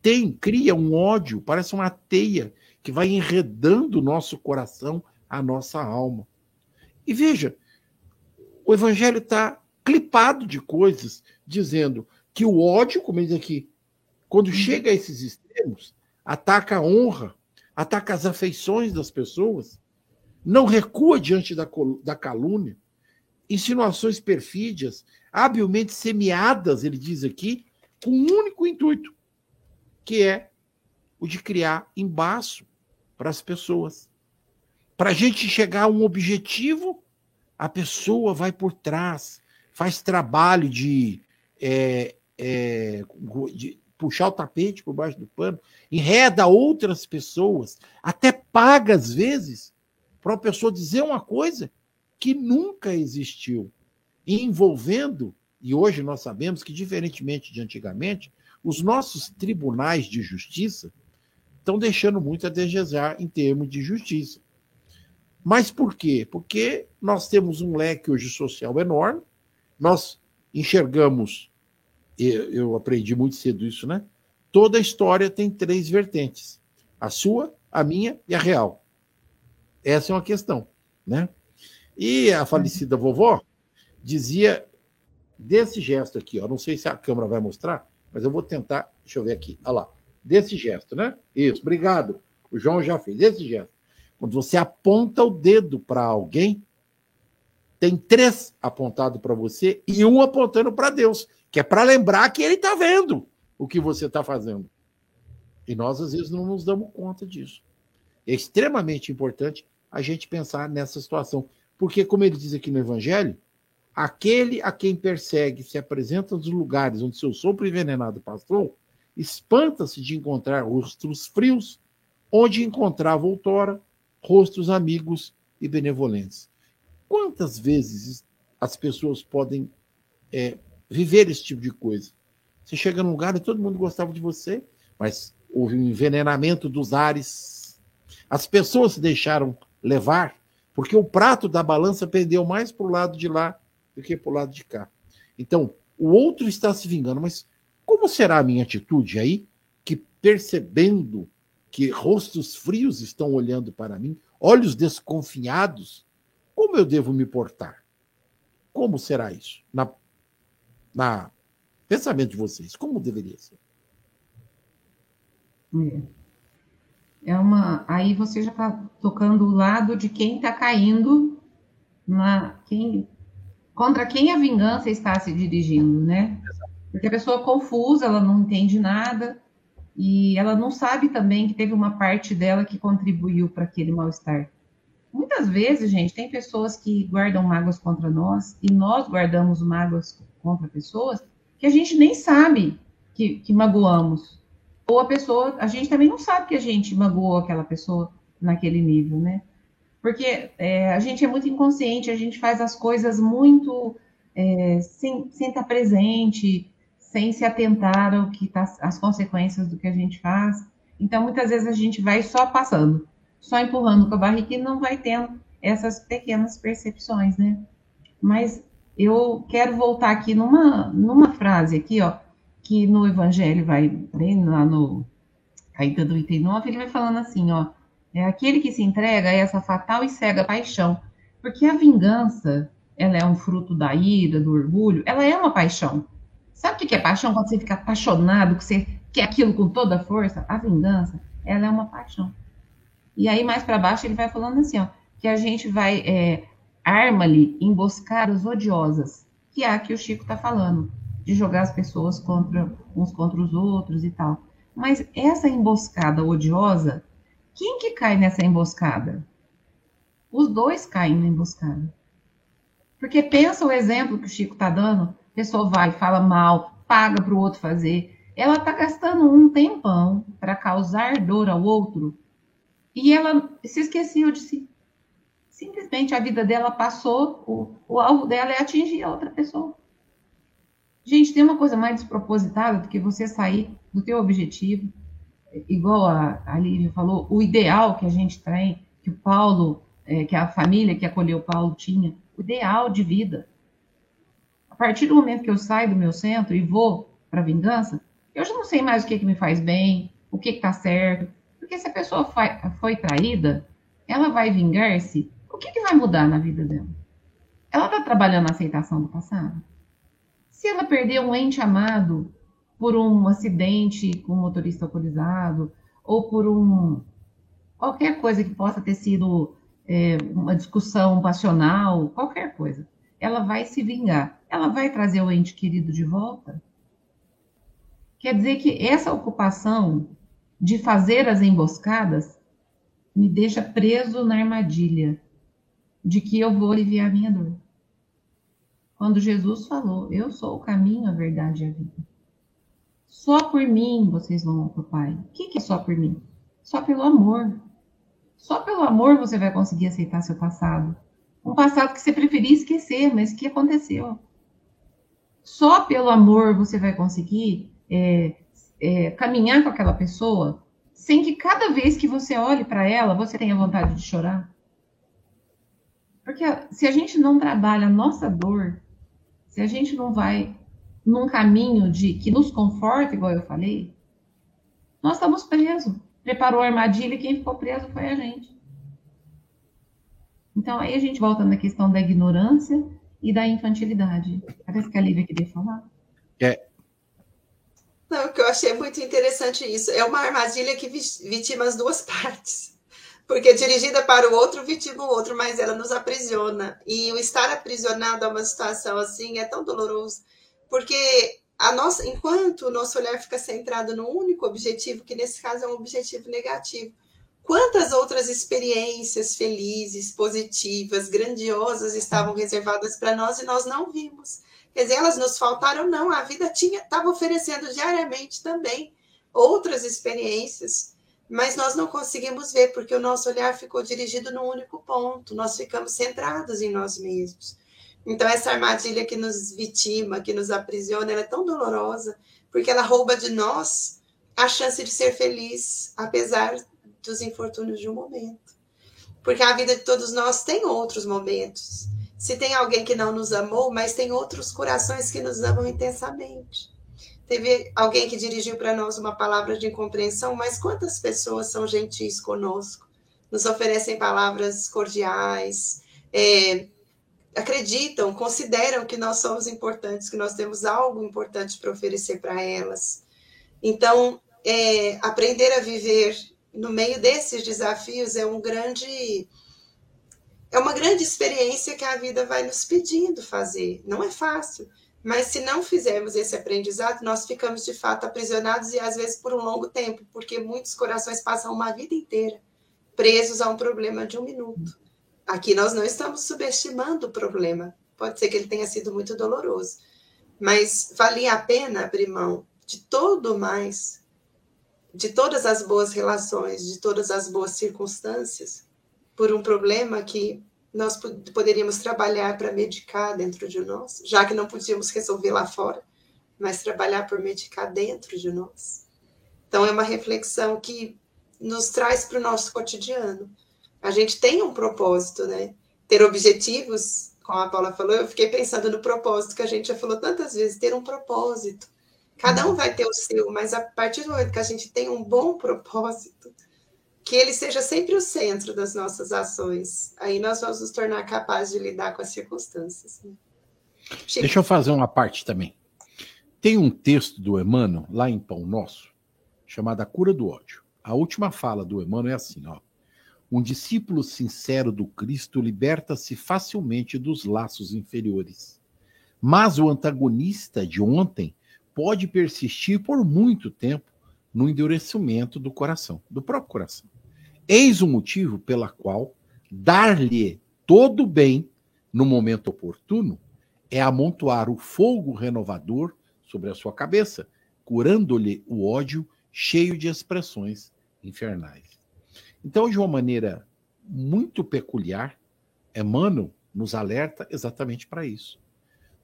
Tem, cria um ódio, parece uma teia que vai enredando o nosso coração, a nossa alma. E veja, o evangelho está clipado de coisas dizendo que o ódio, como diz aqui, quando chega a esses extremos, ataca a honra, ataca as afeições das pessoas, não recua diante da, da calúnia, insinuações perfídias, habilmente semeadas, ele diz aqui, com um único intuito, que é o de criar embaço para as pessoas. Para a gente chegar a um objetivo, a pessoa vai por trás, faz trabalho de, é, é, de puxar o tapete por baixo do pano, enreda outras pessoas, até paga às vezes para uma pessoa dizer uma coisa que nunca existiu, envolvendo, e hoje nós sabemos que, diferentemente de antigamente, os nossos tribunais de justiça estão deixando muito a desejar em termos de justiça. Mas por quê? Porque nós temos um leque hoje social enorme, nós enxergamos eu aprendi muito cedo isso, né? Toda história tem três vertentes: a sua, a minha e a real. Essa é uma questão, né? E a falecida vovó dizia desse gesto aqui, ó. Não sei se a câmera vai mostrar, mas eu vou tentar. Deixa eu ver aqui. Olha lá. Desse gesto, né? Isso, obrigado. O João já fez esse gesto. Quando você aponta o dedo para alguém, tem três apontados para você e um apontando para Deus que é para lembrar que ele está vendo o que você está fazendo. E nós, às vezes, não nos damos conta disso. É extremamente importante a gente pensar nessa situação. Porque, como ele diz aqui no Evangelho, aquele a quem persegue se apresenta nos lugares onde seu sopro envenenado passou, espanta-se de encontrar rostos frios, onde encontrava outrora rostos amigos e benevolentes. Quantas vezes as pessoas podem é, viver esse tipo de coisa. Você chega num lugar e todo mundo gostava de você, mas houve um envenenamento dos ares. As pessoas se deixaram levar, porque o prato da balança pendeu mais para o lado de lá do que para o lado de cá. Então, o outro está se vingando, mas como será a minha atitude aí, que percebendo que rostos frios estão olhando para mim, olhos desconfiados, como eu devo me portar? Como será isso? Na na pensamento de vocês? Como deveria ser? É, é uma. Aí você já está tocando o lado de quem está caindo na quem contra quem a vingança está se dirigindo, né? Porque a pessoa é confusa, ela não entende nada e ela não sabe também que teve uma parte dela que contribuiu para aquele mal-estar. Muitas vezes, gente, tem pessoas que guardam mágoas contra nós e nós guardamos mágoas contra pessoas que a gente nem sabe que, que magoamos. Ou a pessoa, a gente também não sabe que a gente magoou aquela pessoa naquele nível, né? Porque é, a gente é muito inconsciente, a gente faz as coisas muito é, sem, sem estar presente, sem se atentar ao que tá, as consequências do que a gente faz. Então, muitas vezes a gente vai só passando, só empurrando com a barriga e não vai tendo essas pequenas percepções, né? Mas eu quero voltar aqui numa, numa frase aqui, ó, que no Evangelho vai bem lá no Caetano 89, ele vai falando assim, ó, é aquele que se entrega a essa fatal e cega paixão, porque a vingança, ela é um fruto da ira, do orgulho, ela é uma paixão. Sabe o que é paixão? Quando você fica apaixonado, que você quer aquilo com toda a força, a vingança, ela é uma paixão. E aí mais para baixo ele vai falando assim, ó, que a gente vai é, arma-lhe emboscadas odiosas, que é a que o Chico está falando, de jogar as pessoas contra uns contra os outros e tal. Mas essa emboscada odiosa, quem que cai nessa emboscada? Os dois caem na emboscada. Porque pensa o exemplo que o Chico está dando, a pessoa vai, fala mal, paga para o outro fazer. Ela está gastando um tempão para causar dor ao outro e ela se esqueceu de si. Simplesmente a vida dela passou, o, o alvo dela é atingir a outra pessoa. Gente, tem uma coisa mais despropositada do que você sair do teu objetivo, igual a, a Lívia falou, o ideal que a gente tem, que o Paulo, é, que a família que acolheu o Paulo tinha, o ideal de vida. A partir do momento que eu saio do meu centro e vou para a vingança, eu já não sei mais o que, que me faz bem, o que está certo. Porque se a pessoa foi, traída, ela vai vingar-se o que, que vai mudar na vida dela? Ela está trabalhando na aceitação do passado? Se ela perder um ente amado por um acidente com um motorista alcoolizado, ou por um qualquer coisa que possa ter sido é, uma discussão passional, qualquer coisa, ela vai se vingar. Ela vai trazer o ente querido de volta? Quer dizer que essa ocupação de fazer as emboscadas me deixa preso na armadilha de que eu vou aliviar minha dor. Quando Jesus falou, eu sou o caminho, a verdade e a vida. Só por mim vocês vão para o Pai. O que é só por mim? Só pelo amor. Só pelo amor você vai conseguir aceitar seu passado. Um passado que você preferia esquecer, mas que aconteceu. Só pelo amor você vai conseguir é, é, caminhar com aquela pessoa sem que cada vez que você olhe para ela, você tenha vontade de chorar. Porque se a gente não trabalha a nossa dor, se a gente não vai num caminho de que nos conforta, igual eu falei, nós estamos presos. Preparou a armadilha e quem ficou preso foi a gente. Então, aí a gente volta na questão da ignorância e da infantilidade. Parece que a Lívia queria falar. É. Não, que eu achei muito interessante isso. É uma armadilha que vitima as duas [LAUGHS] partes porque dirigida para o outro vitima o outro, mas ela nos aprisiona. E o estar aprisionado a uma situação assim é tão doloroso, porque a nossa, enquanto o nosso olhar fica centrado no único objetivo, que nesse caso é um objetivo negativo, quantas outras experiências felizes, positivas, grandiosas estavam reservadas para nós e nós não vimos. Quer dizer, elas nos faltaram, não, a vida tinha estava oferecendo diariamente também outras experiências mas nós não conseguimos ver porque o nosso olhar ficou dirigido num único ponto, nós ficamos centrados em nós mesmos. Então, essa armadilha que nos vitima, que nos aprisiona, ela é tão dolorosa, porque ela rouba de nós a chance de ser feliz, apesar dos infortúnios de um momento. Porque a vida de todos nós tem outros momentos. Se tem alguém que não nos amou, mas tem outros corações que nos amam intensamente. Teve alguém que dirigiu para nós uma palavra de incompreensão, mas quantas pessoas são gentis conosco, nos oferecem palavras cordiais, é, acreditam, consideram que nós somos importantes, que nós temos algo importante para oferecer para elas. Então, é, aprender a viver no meio desses desafios é um grande é uma grande experiência que a vida vai nos pedindo fazer. Não é fácil, mas se não fizermos esse aprendizado, nós ficamos de fato aprisionados e às vezes por um longo tempo, porque muitos corações passam uma vida inteira presos a um problema de um minuto. Aqui nós não estamos subestimando o problema. Pode ser que ele tenha sido muito doloroso, mas valia a pena abrir mão de todo mais, de todas as boas relações, de todas as boas circunstâncias, por um problema que nós poderíamos trabalhar para medicar dentro de nós, já que não podíamos resolver lá fora, mas trabalhar por medicar dentro de nós. Então, é uma reflexão que nos traz para o nosso cotidiano. A gente tem um propósito, né? Ter objetivos, como a Paula falou, eu fiquei pensando no propósito que a gente já falou tantas vezes, ter um propósito. Cada um vai ter o seu, mas a partir do momento que a gente tem um bom propósito, que ele seja sempre o centro das nossas ações. Aí nós vamos nos tornar capazes de lidar com as circunstâncias. Né? Deixa eu fazer uma parte também. Tem um texto do Emmanuel, lá em Pão Nosso, chamado A Cura do Ódio. A última fala do Emmanuel é assim, ó. Um discípulo sincero do Cristo liberta-se facilmente dos laços inferiores. Mas o antagonista de ontem pode persistir por muito tempo no endurecimento do coração, do próprio coração. Eis o motivo pela qual dar-lhe todo o bem no momento oportuno é amontoar o fogo renovador sobre a sua cabeça, curando-lhe o ódio cheio de expressões infernais. Então, de uma maneira muito peculiar, Emmanuel nos alerta exatamente para isso.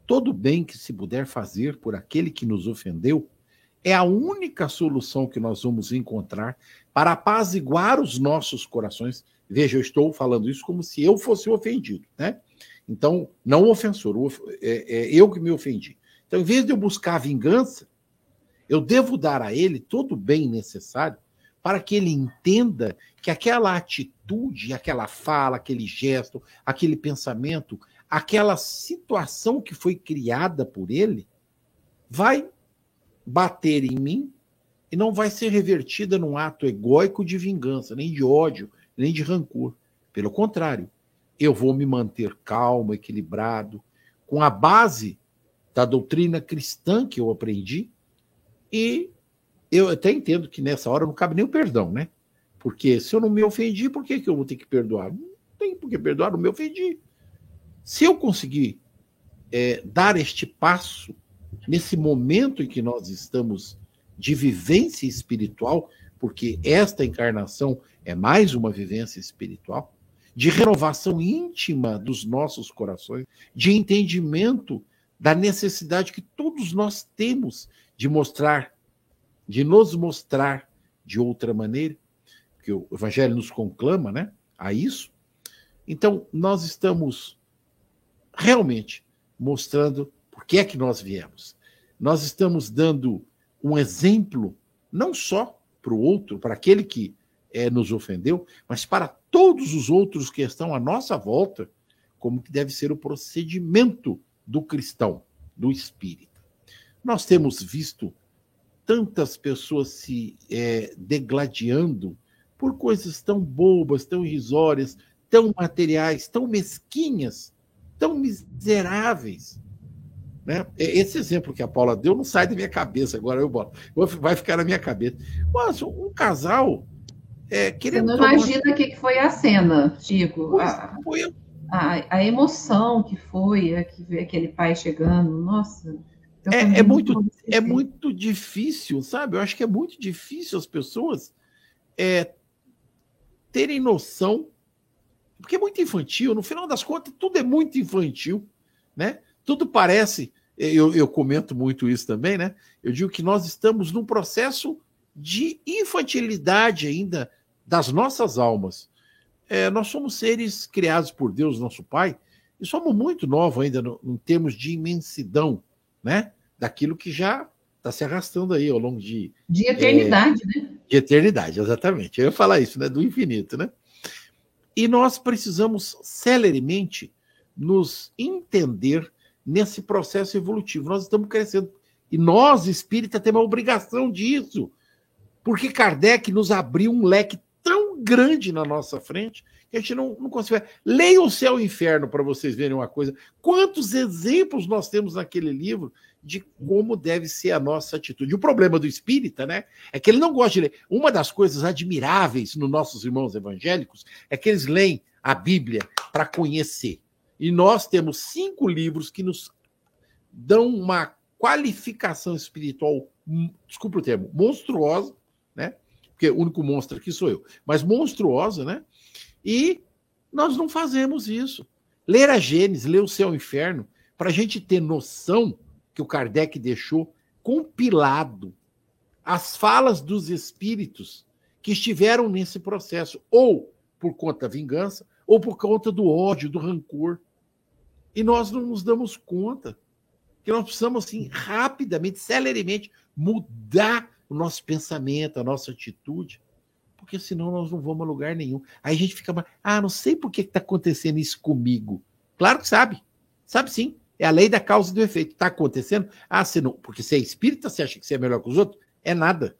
Todo bem que se puder fazer por aquele que nos ofendeu é a única solução que nós vamos encontrar para apaziguar os nossos corações. Veja, eu estou falando isso como se eu fosse ofendido, né? Então, não ofensor, é, é eu que me ofendi. Então, em vez de eu buscar vingança, eu devo dar a ele todo o bem necessário para que ele entenda que aquela atitude, aquela fala, aquele gesto, aquele pensamento, aquela situação que foi criada por ele, vai bater em mim e não vai ser revertida num ato egóico de vingança, nem de ódio, nem de rancor. Pelo contrário, eu vou me manter calmo, equilibrado, com a base da doutrina cristã que eu aprendi, e eu até entendo que nessa hora não cabe nem o perdão, né? Porque se eu não me ofendi, por que, que eu vou ter que perdoar? Não tem por que perdoar, não me ofendi. Se eu conseguir é, dar este passo nesse momento em que nós estamos de vivência espiritual, porque esta encarnação é mais uma vivência espiritual, de renovação íntima dos nossos corações, de entendimento da necessidade que todos nós temos de mostrar, de nos mostrar de outra maneira, que o Evangelho nos conclama né, a isso. Então, nós estamos realmente mostrando que é que nós viemos. Nós estamos dando um exemplo, não só para o outro, para aquele que é, nos ofendeu, mas para todos os outros que estão à nossa volta, como que deve ser o procedimento do cristão, do espírita. Nós temos visto tantas pessoas se é, degladiando por coisas tão bobas, tão irrisórias, tão materiais, tão mesquinhas, tão miseráveis. Né? Esse exemplo que a Paula deu não sai da minha cabeça, agora eu boto. Vai ficar na minha cabeça. Mas um casal. É, querendo Você não imagina o que foi a cena, Chico. A, a, a, emoção que foi, é, que ver aquele pai chegando. Nossa. É, é, muito, é muito difícil, sabe? Eu acho que é muito difícil as pessoas é, terem noção, porque é muito infantil, no final das contas, tudo é muito infantil, né? Tudo parece, eu, eu comento muito isso também, né? Eu digo que nós estamos num processo de infantilidade ainda das nossas almas. É, nós somos seres criados por Deus, nosso Pai, e somos muito novos ainda no, em termos de imensidão, né? Daquilo que já está se arrastando aí ao longo de. De eternidade, é, né? De eternidade, exatamente. Eu ia falar isso, né? Do infinito, né? E nós precisamos celeremente nos entender nesse processo evolutivo. Nós estamos crescendo. E nós, espírita, temos a obrigação disso. Porque Kardec nos abriu um leque tão grande na nossa frente que a gente não, não consegue. Leia o Céu e o Inferno para vocês verem uma coisa. Quantos exemplos nós temos naquele livro de como deve ser a nossa atitude. O problema do espírita, né, é que ele não gosta de ler. Uma das coisas admiráveis nos nossos irmãos evangélicos é que eles leem a Bíblia para conhecer. E nós temos cinco livros que nos dão uma qualificação espiritual, hum, desculpa o termo, monstruosa, né? Porque o único monstro aqui sou eu, mas monstruosa, né? E Nós não fazemos isso. Ler a Gênesis, ler o céu e o inferno, para a gente ter noção que o Kardec deixou compilado as falas dos espíritos que estiveram nesse processo, ou por conta da vingança, ou por conta do ódio, do rancor. E nós não nos damos conta que nós precisamos, assim, rapidamente, celeremente, mudar o nosso pensamento, a nossa atitude, porque senão nós não vamos a lugar nenhum. Aí a gente fica, ah, não sei por que está acontecendo isso comigo. Claro que sabe, sabe sim. É a lei da causa e do efeito. Está acontecendo? Ah, você não, porque você é espírita, você acha que você é melhor que os outros? É nada.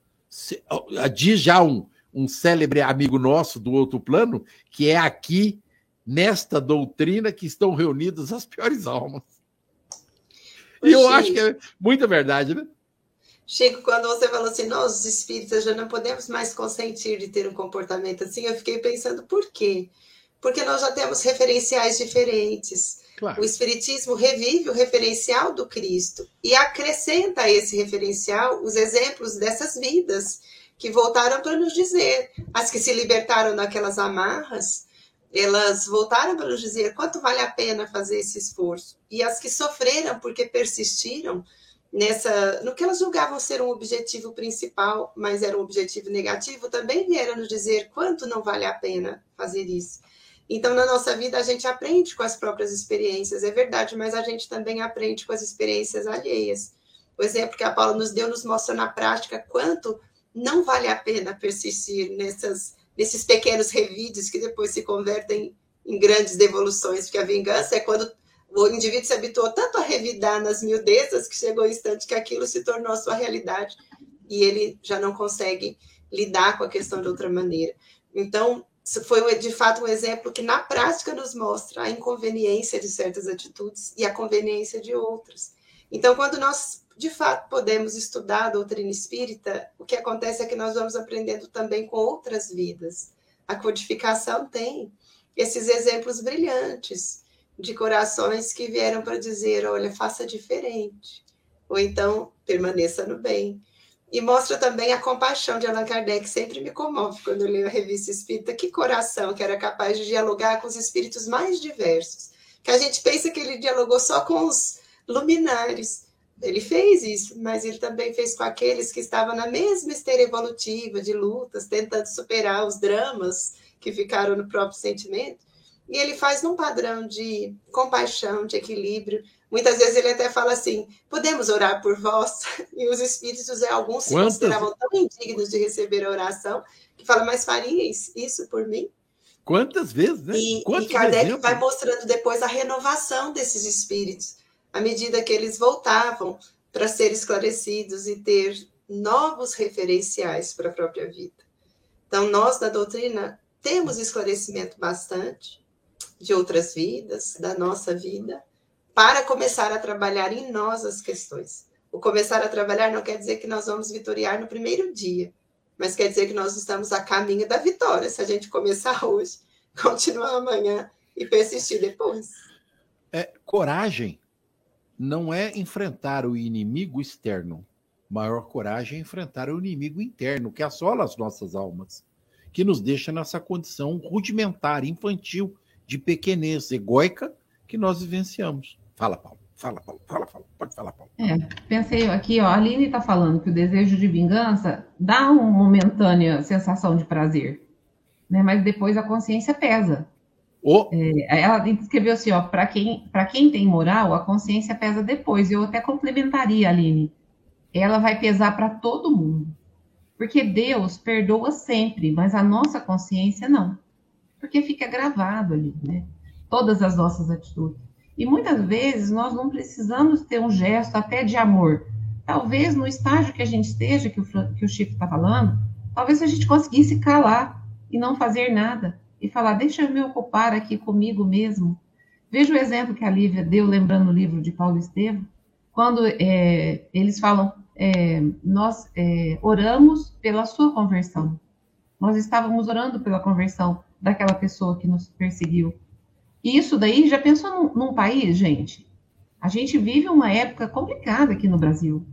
Diz já um, um célebre amigo nosso do outro plano que é aqui, nesta doutrina, que estão reunidas as piores almas. E eu acho que é muita verdade, né? Chico, quando você falou assim, nós os espíritas já não podemos mais consentir de ter um comportamento assim, eu fiquei pensando por quê? Porque nós já temos referenciais diferentes. Claro. O Espiritismo revive o referencial do Cristo e acrescenta a esse referencial os exemplos dessas vidas que voltaram para nos dizer, as que se libertaram daquelas amarras, elas voltaram para nos dizer quanto vale a pena fazer esse esforço. E as que sofreram porque persistiram, nessa, no que elas julgavam ser um objetivo principal, mas era um objetivo negativo, também vieram nos dizer quanto não vale a pena fazer isso. Então, na nossa vida, a gente aprende com as próprias experiências, é verdade, mas a gente também aprende com as experiências alheias. O exemplo que a Paula nos deu nos mostra na prática quanto não vale a pena persistir nessas, nesses pequenos revídeos que depois se convertem em grandes devoluções, porque a vingança é quando o indivíduo se habituou tanto a revidar nas miudezas que chegou o instante que aquilo se tornou sua realidade e ele já não consegue lidar com a questão de outra maneira. Então, foi de fato um exemplo que na prática nos mostra a inconveniência de certas atitudes e a conveniência de outras. Então, quando nós de fato podemos estudar a doutrina espírita, o que acontece é que nós vamos aprendendo também com outras vidas. A codificação tem esses exemplos brilhantes de corações que vieram para dizer: olha, faça diferente, ou então permaneça no bem. E mostra também a compaixão de Allan Kardec, sempre me comove quando eu leio a revista espírita. Que coração que era capaz de dialogar com os espíritos mais diversos. Que a gente pensa que ele dialogou só com os luminares. Ele fez isso, mas ele também fez com aqueles que estavam na mesma esteira evolutiva de lutas, tentando superar os dramas que ficaram no próprio sentimento. E ele faz num padrão de compaixão, de equilíbrio. Muitas vezes ele até fala assim: podemos orar por vós? [LAUGHS] E os espíritos, é, alguns se consideravam tão indignos de receber a oração, que fala, mas faríeis isso por mim? Quantas vezes, né? E, e Kardec exemplos? vai mostrando depois a renovação desses espíritos, à medida que eles voltavam para ser esclarecidos e ter novos referenciais para a própria vida. Então, nós da doutrina temos esclarecimento bastante, de outras vidas, da nossa vida, para começar a trabalhar em nós as questões. O começar a trabalhar não quer dizer que nós vamos vitoriar no primeiro dia, mas quer dizer que nós estamos a caminho da vitória. Se a gente começar hoje, [LAUGHS] continuar amanhã e persistir depois. É, coragem não é enfrentar o inimigo externo. Maior coragem é enfrentar o inimigo interno, que assola as nossas almas, que nos deixa nessa condição rudimentar, infantil, de pequenez egóica que nós vivenciamos. Fala, Paulo. Fala, Paulo. Fala, fala. Pode falar, Paulo. É, pensei aqui, ó, a Aline está falando que o desejo de vingança dá uma momentânea sensação de prazer, né? Mas depois a consciência pesa. Oh. É, ela escreveu assim, ó, para quem, quem tem moral, a consciência pesa depois. Eu até complementaria, Aline. Ela vai pesar para todo mundo. Porque Deus perdoa sempre, mas a nossa consciência não porque fica gravado ali, né? Todas as nossas atitudes. E muitas vezes nós não precisamos ter um gesto até de amor. Talvez no estágio que a gente esteja, que o, que o Chico está falando, talvez a gente conseguisse calar e não fazer nada. E falar, deixa eu me ocupar aqui comigo mesmo. Veja o exemplo que a Lívia deu, lembrando o livro de Paulo Estevam, quando é, eles falam, é, nós é, oramos pela sua conversão. Nós estávamos orando pela conversão daquela pessoa que nos perseguiu. E isso daí, já pensou num, num país, gente? A gente vive uma época complicada aqui no Brasil,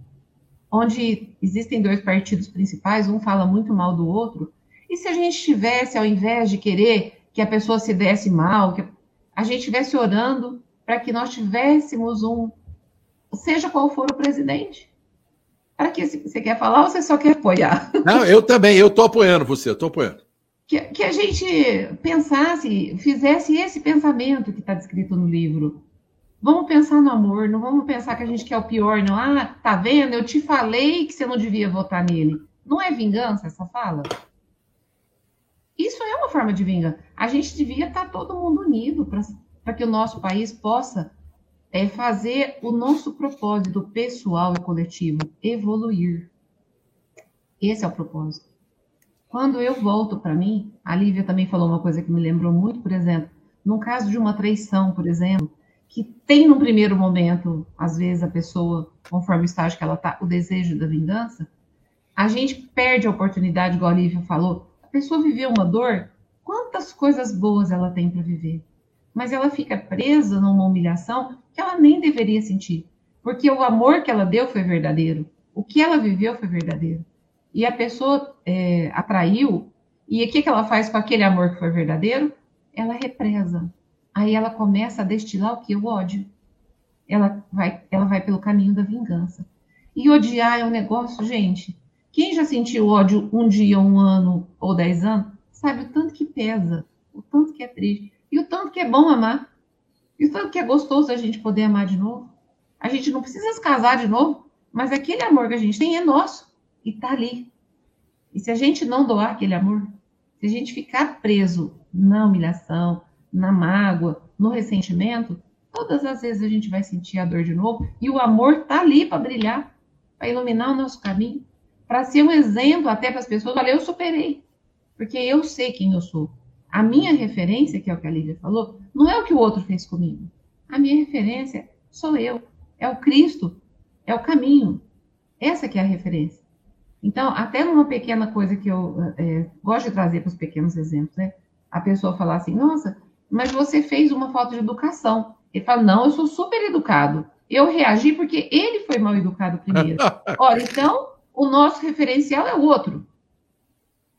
onde existem dois partidos principais, um fala muito mal do outro, e se a gente tivesse, ao invés de querer que a pessoa se desse mal, que a gente estivesse orando para que nós tivéssemos um, seja qual for o presidente. Para que você quer falar ou você só quer apoiar? [LAUGHS] Não, eu também, eu estou apoiando você, eu estou apoiando. Que, que a gente pensasse, fizesse esse pensamento que está descrito no livro. Vamos pensar no amor, não vamos pensar que a gente quer o pior, não. Ah, tá vendo? Eu te falei que você não devia votar nele. Não é vingança essa fala? Isso é uma forma de vingança. A gente devia estar todo mundo unido para que o nosso país possa é, fazer o nosso propósito pessoal e coletivo evoluir. Esse é o propósito. Quando eu volto para mim, a Lívia também falou uma coisa que me lembrou muito, por exemplo, no caso de uma traição, por exemplo, que tem num primeiro momento, às vezes a pessoa, conforme o estágio que ela está, o desejo da vingança, a gente perde a oportunidade, igual a Lívia falou. Pessoa viveu uma dor, quantas coisas boas ela tem para viver? Mas ela fica presa numa humilhação que ela nem deveria sentir, porque o amor que ela deu foi verdadeiro, o que ela viveu foi verdadeiro. E a pessoa é, atraiu, e o que, que ela faz com aquele amor que foi verdadeiro? Ela represa. Aí ela começa a destilar o que? O ódio. Ela vai, ela vai pelo caminho da vingança. E odiar é um negócio, gente. Quem já sentiu ódio um dia, um ano ou dez anos, sabe o tanto que pesa, o tanto que é triste, e o tanto que é bom amar, e o tanto que é gostoso a gente poder amar de novo. A gente não precisa se casar de novo, mas aquele amor que a gente tem é nosso e tá ali. E se a gente não doar aquele amor, se a gente ficar preso na humilhação, na mágoa, no ressentimento, todas as vezes a gente vai sentir a dor de novo e o amor tá ali para brilhar, para iluminar o nosso caminho, para ser um exemplo até para as pessoas. Olha, eu superei, porque eu sei quem eu sou. A minha referência, que é o que a Lívia falou, não é o que o outro fez comigo. A minha referência sou eu, é o Cristo, é o caminho. Essa que é a referência. Então, até numa pequena coisa que eu é, gosto de trazer para os pequenos exemplos, né? A pessoa falar assim, nossa, mas você fez uma falta de educação. Ele fala, não, eu sou super educado. Eu reagi porque ele foi mal educado primeiro. [LAUGHS] Ora, então, o nosso referencial é o outro.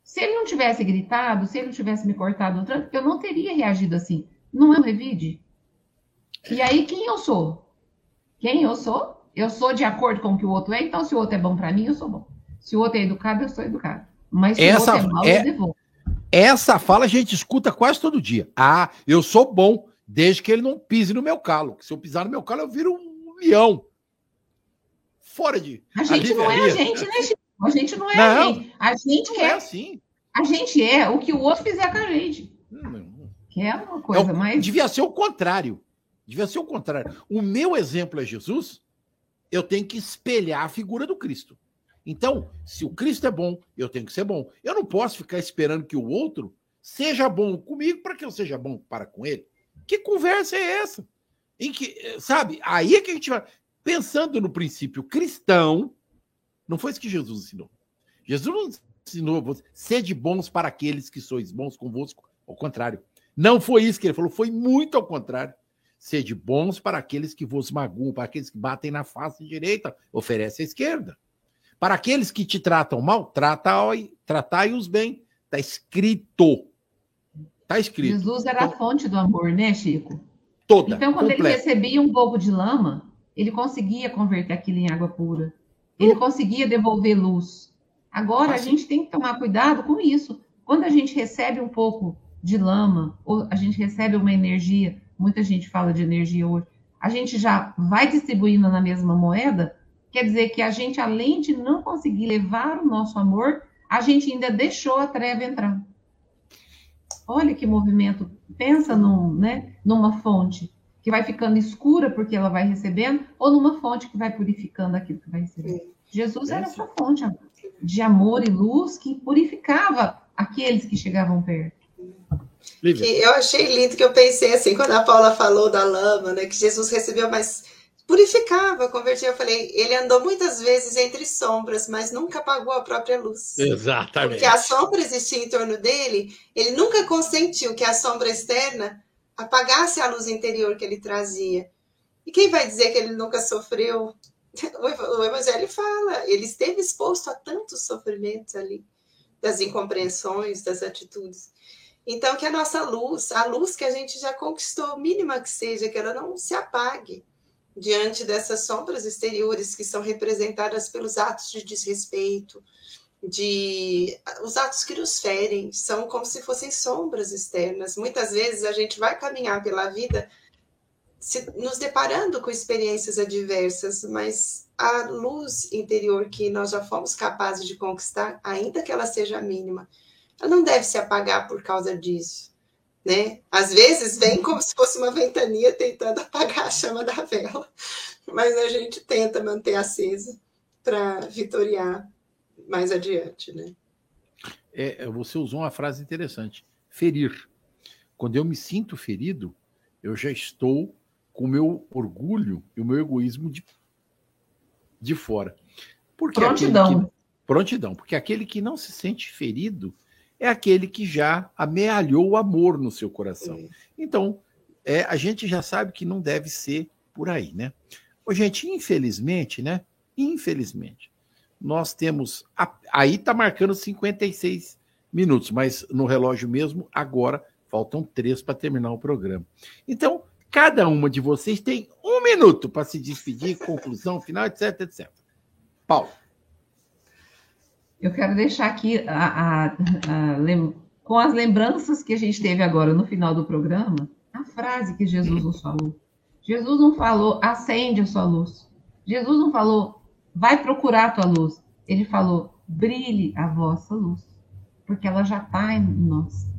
Se ele não tivesse gritado, se ele não tivesse me cortado no trânsito, eu não teria reagido assim. Não é um revide? E aí, quem eu sou? Quem eu sou? Eu sou de acordo com o que o outro é, então se o outro é bom para mim, eu sou bom. Se o outro é educado, eu sou educado. Mas se Essa o outro é mal, é... eu devolvo. Essa fala a gente escuta quase todo dia. Ah, eu sou bom, desde que ele não pise no meu calo. Se eu pisar no meu calo, eu viro um leão. Fora de. A gente não é a gente, né, Chico? A gente não é Não, a gente. A gente Não é. é assim. A gente é o que o outro fizer com a gente. Hum, Que é uma é coisa o- mais. Devia ser o contrário. Devia ser o contrário. O meu exemplo é Jesus, eu tenho que espelhar a figura do Cristo. Então, se o Cristo é bom, eu tenho que ser bom. Eu não posso ficar esperando que o outro seja bom comigo para que eu seja bom para com ele. Que conversa é essa? Em que, eh, sabe, aí é que a gente vai pensando no princípio cristão, não foi isso que Jesus ensinou. Jesus não ensinou sede bons para aqueles que sois bons convosco, ao contrário. Não foi isso que ele falou, foi muito ao contrário. Sede bons para aqueles que vos magoam, para aqueles que batem na face direita, oferece a esquerda. Para aqueles que te tratam mal, tratai- tratai-os bem. Está escrito. Está escrito. Jesus era a fonte do amor, né, Chico? Toda. Então, quando ele recebia um pouco de lama, ele conseguia converter aquilo em água pura. Ele conseguia devolver luz. Agora, a gente tem que tomar cuidado com isso. Quando a gente recebe um pouco de lama, ou a gente recebe uma energia, muita gente fala de energia hoje, a gente já vai distribuindo na mesma moeda, quer dizer que a gente, além de não conseguir levar o nosso amor, a gente ainda deixou a treva entrar. Olha que movimento. Pensa num, né, numa fonte que vai ficando escura porque ela vai recebendo, ou numa fonte que vai purificando aquilo que vai recebendo. Jesus era essa fonte de amor e luz que purificava aqueles que chegavam perto. Lívia. Que eu achei lindo que eu pensei assim, quando a Paula falou da lama, né? Que Jesus recebeu, mas purificava, convertia. Eu falei, ele andou muitas vezes entre sombras, mas nunca apagou a própria luz. Exatamente. Porque a sombra existia em torno dele, ele nunca consentiu que a sombra externa apagasse a luz interior que ele trazia. E quem vai dizer que ele nunca sofreu? [LAUGHS] O Evangelho fala, ele esteve exposto a tantos sofrimentos ali, das incompreensões, das atitudes. Então, que a nossa luz, a luz que a gente já conquistou, mínima que seja, que ela não se apague diante dessas sombras exteriores que são representadas pelos atos de desrespeito, de os atos que nos ferem, são como se fossem sombras externas. Muitas vezes a gente vai caminhar pela vida se, nos deparando com experiências adversas, mas a luz interior que nós já fomos capazes de conquistar, ainda que ela seja mínima, ela não deve se apagar por causa disso. Né? Às vezes vem como se fosse uma ventania tentando [LAUGHS] apagar a chama da vela, mas a gente tenta manter acesa para vitoriar mais adiante. Né? É, você usou uma frase interessante: ferir. Quando eu me sinto ferido, eu já estou com o meu orgulho e o meu egoísmo de, de fora. Porque prontidão. Que, prontidão, porque aquele que não se sente ferido é aquele que já amealhou o amor no seu coração. Sim. Então, é, a gente já sabe que não deve ser por aí, né? Ô, gente, infelizmente, né? Infelizmente, nós temos. Aí está marcando 56 minutos, mas no relógio mesmo, agora faltam três para terminar o programa. Então, Cada uma de vocês tem um minuto para se despedir, [LAUGHS] conclusão, final, etc, etc. Paulo. Eu quero deixar aqui a, a, a, com as lembranças que a gente teve agora no final do programa, a frase que Jesus nos falou. Jesus não falou, acende a sua luz. Jesus não falou, vai procurar a tua luz. Ele falou, brilhe a vossa luz, porque ela já está em nós.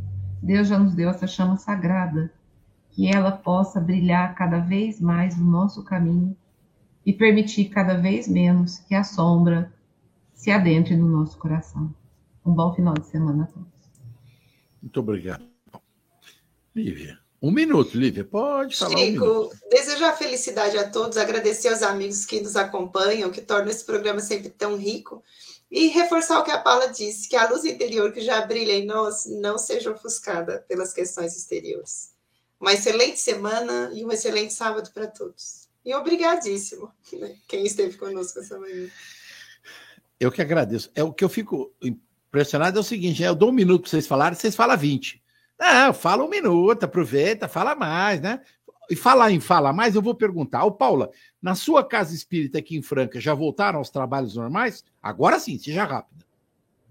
Deus já nos deu essa chama sagrada que ela possa brilhar cada vez mais no nosso caminho e permitir cada vez menos que a sombra se adentre no nosso coração. Um bom final de semana a todos. Muito obrigado. Lívia, um minuto, Lívia, pode falar. Chico, um desejar felicidade a todos, agradecer aos amigos que nos acompanham, que tornam esse programa sempre tão rico, e reforçar o que a Paula disse, que a luz interior que já brilha em nós não seja ofuscada pelas questões exteriores. Uma excelente semana e um excelente sábado para todos. E obrigadíssimo né, quem esteve conosco essa manhã. Eu que agradeço. É o que eu fico impressionado é o seguinte: é, eu dou um minuto para vocês falarem, vocês falam 20. Não, fala um minuto, aproveita, fala mais, né? E falar em fala mais, eu vou perguntar. Ô, Paula, na sua casa espírita aqui em Franca, já voltaram aos trabalhos normais? Agora sim, seja rápida.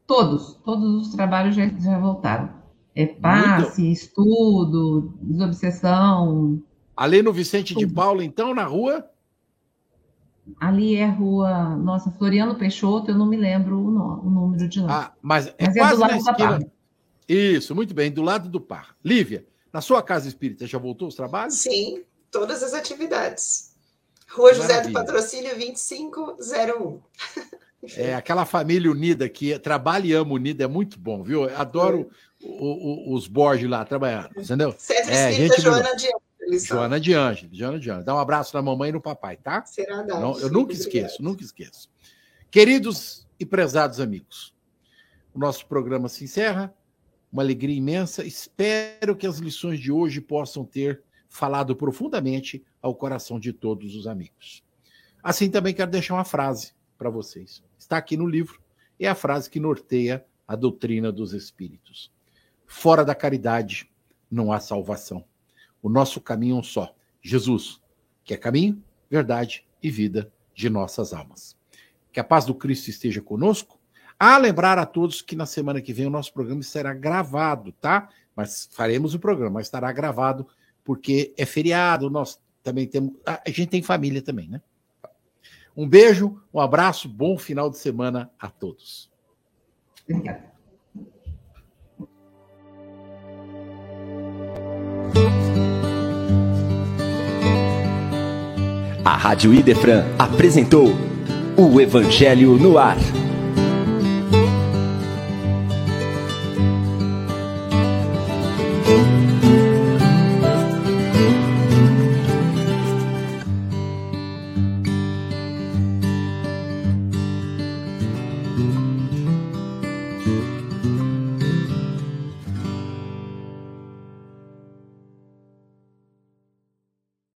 Todos, todos os trabalhos já, já voltaram. É passe, Muito... estudo, desobsessão. Ali no Vicente de Paulo, então, na rua? Ali é rua, nossa, Floriano Peixoto, eu não me lembro o, no, o número de lá. Ah, mas é, mas é do lado da Parra. Isso, muito bem, do lado do Par. Lívia, na sua casa espírita já voltou os trabalhos? Sim, todas as atividades. Rua José Maravilha. do Patrocínio 2501. [LAUGHS] É aquela família unida que trabalha e ama unida, é muito bom, viu? Eu adoro o, o, os Borges lá trabalhando, entendeu? Centro é, gente Joana de Ângeles. Joana de Ângeles, Joana de Ângeles. Dá um abraço na mamãe e no papai, tá? Será dado. Não, eu nunca esqueço, nunca esqueço. Queridos e prezados amigos, o nosso programa se encerra. Uma alegria imensa. Espero que as lições de hoje possam ter falado profundamente ao coração de todos os amigos. Assim também quero deixar uma frase para vocês. Está aqui no livro. É a frase que norteia a doutrina dos espíritos. Fora da caridade não há salvação. O nosso caminho é um só: Jesus, que é caminho, verdade e vida de nossas almas. Que a paz do Cristo esteja conosco. A lembrar a todos que na semana que vem o nosso programa será gravado, tá? Mas faremos o programa, mas estará gravado porque é feriado, nós também temos. A gente tem família também, né? Um beijo, um abraço, bom final de semana a todos. Obrigado. A Rádio Idefran apresentou o Evangelho no Ar.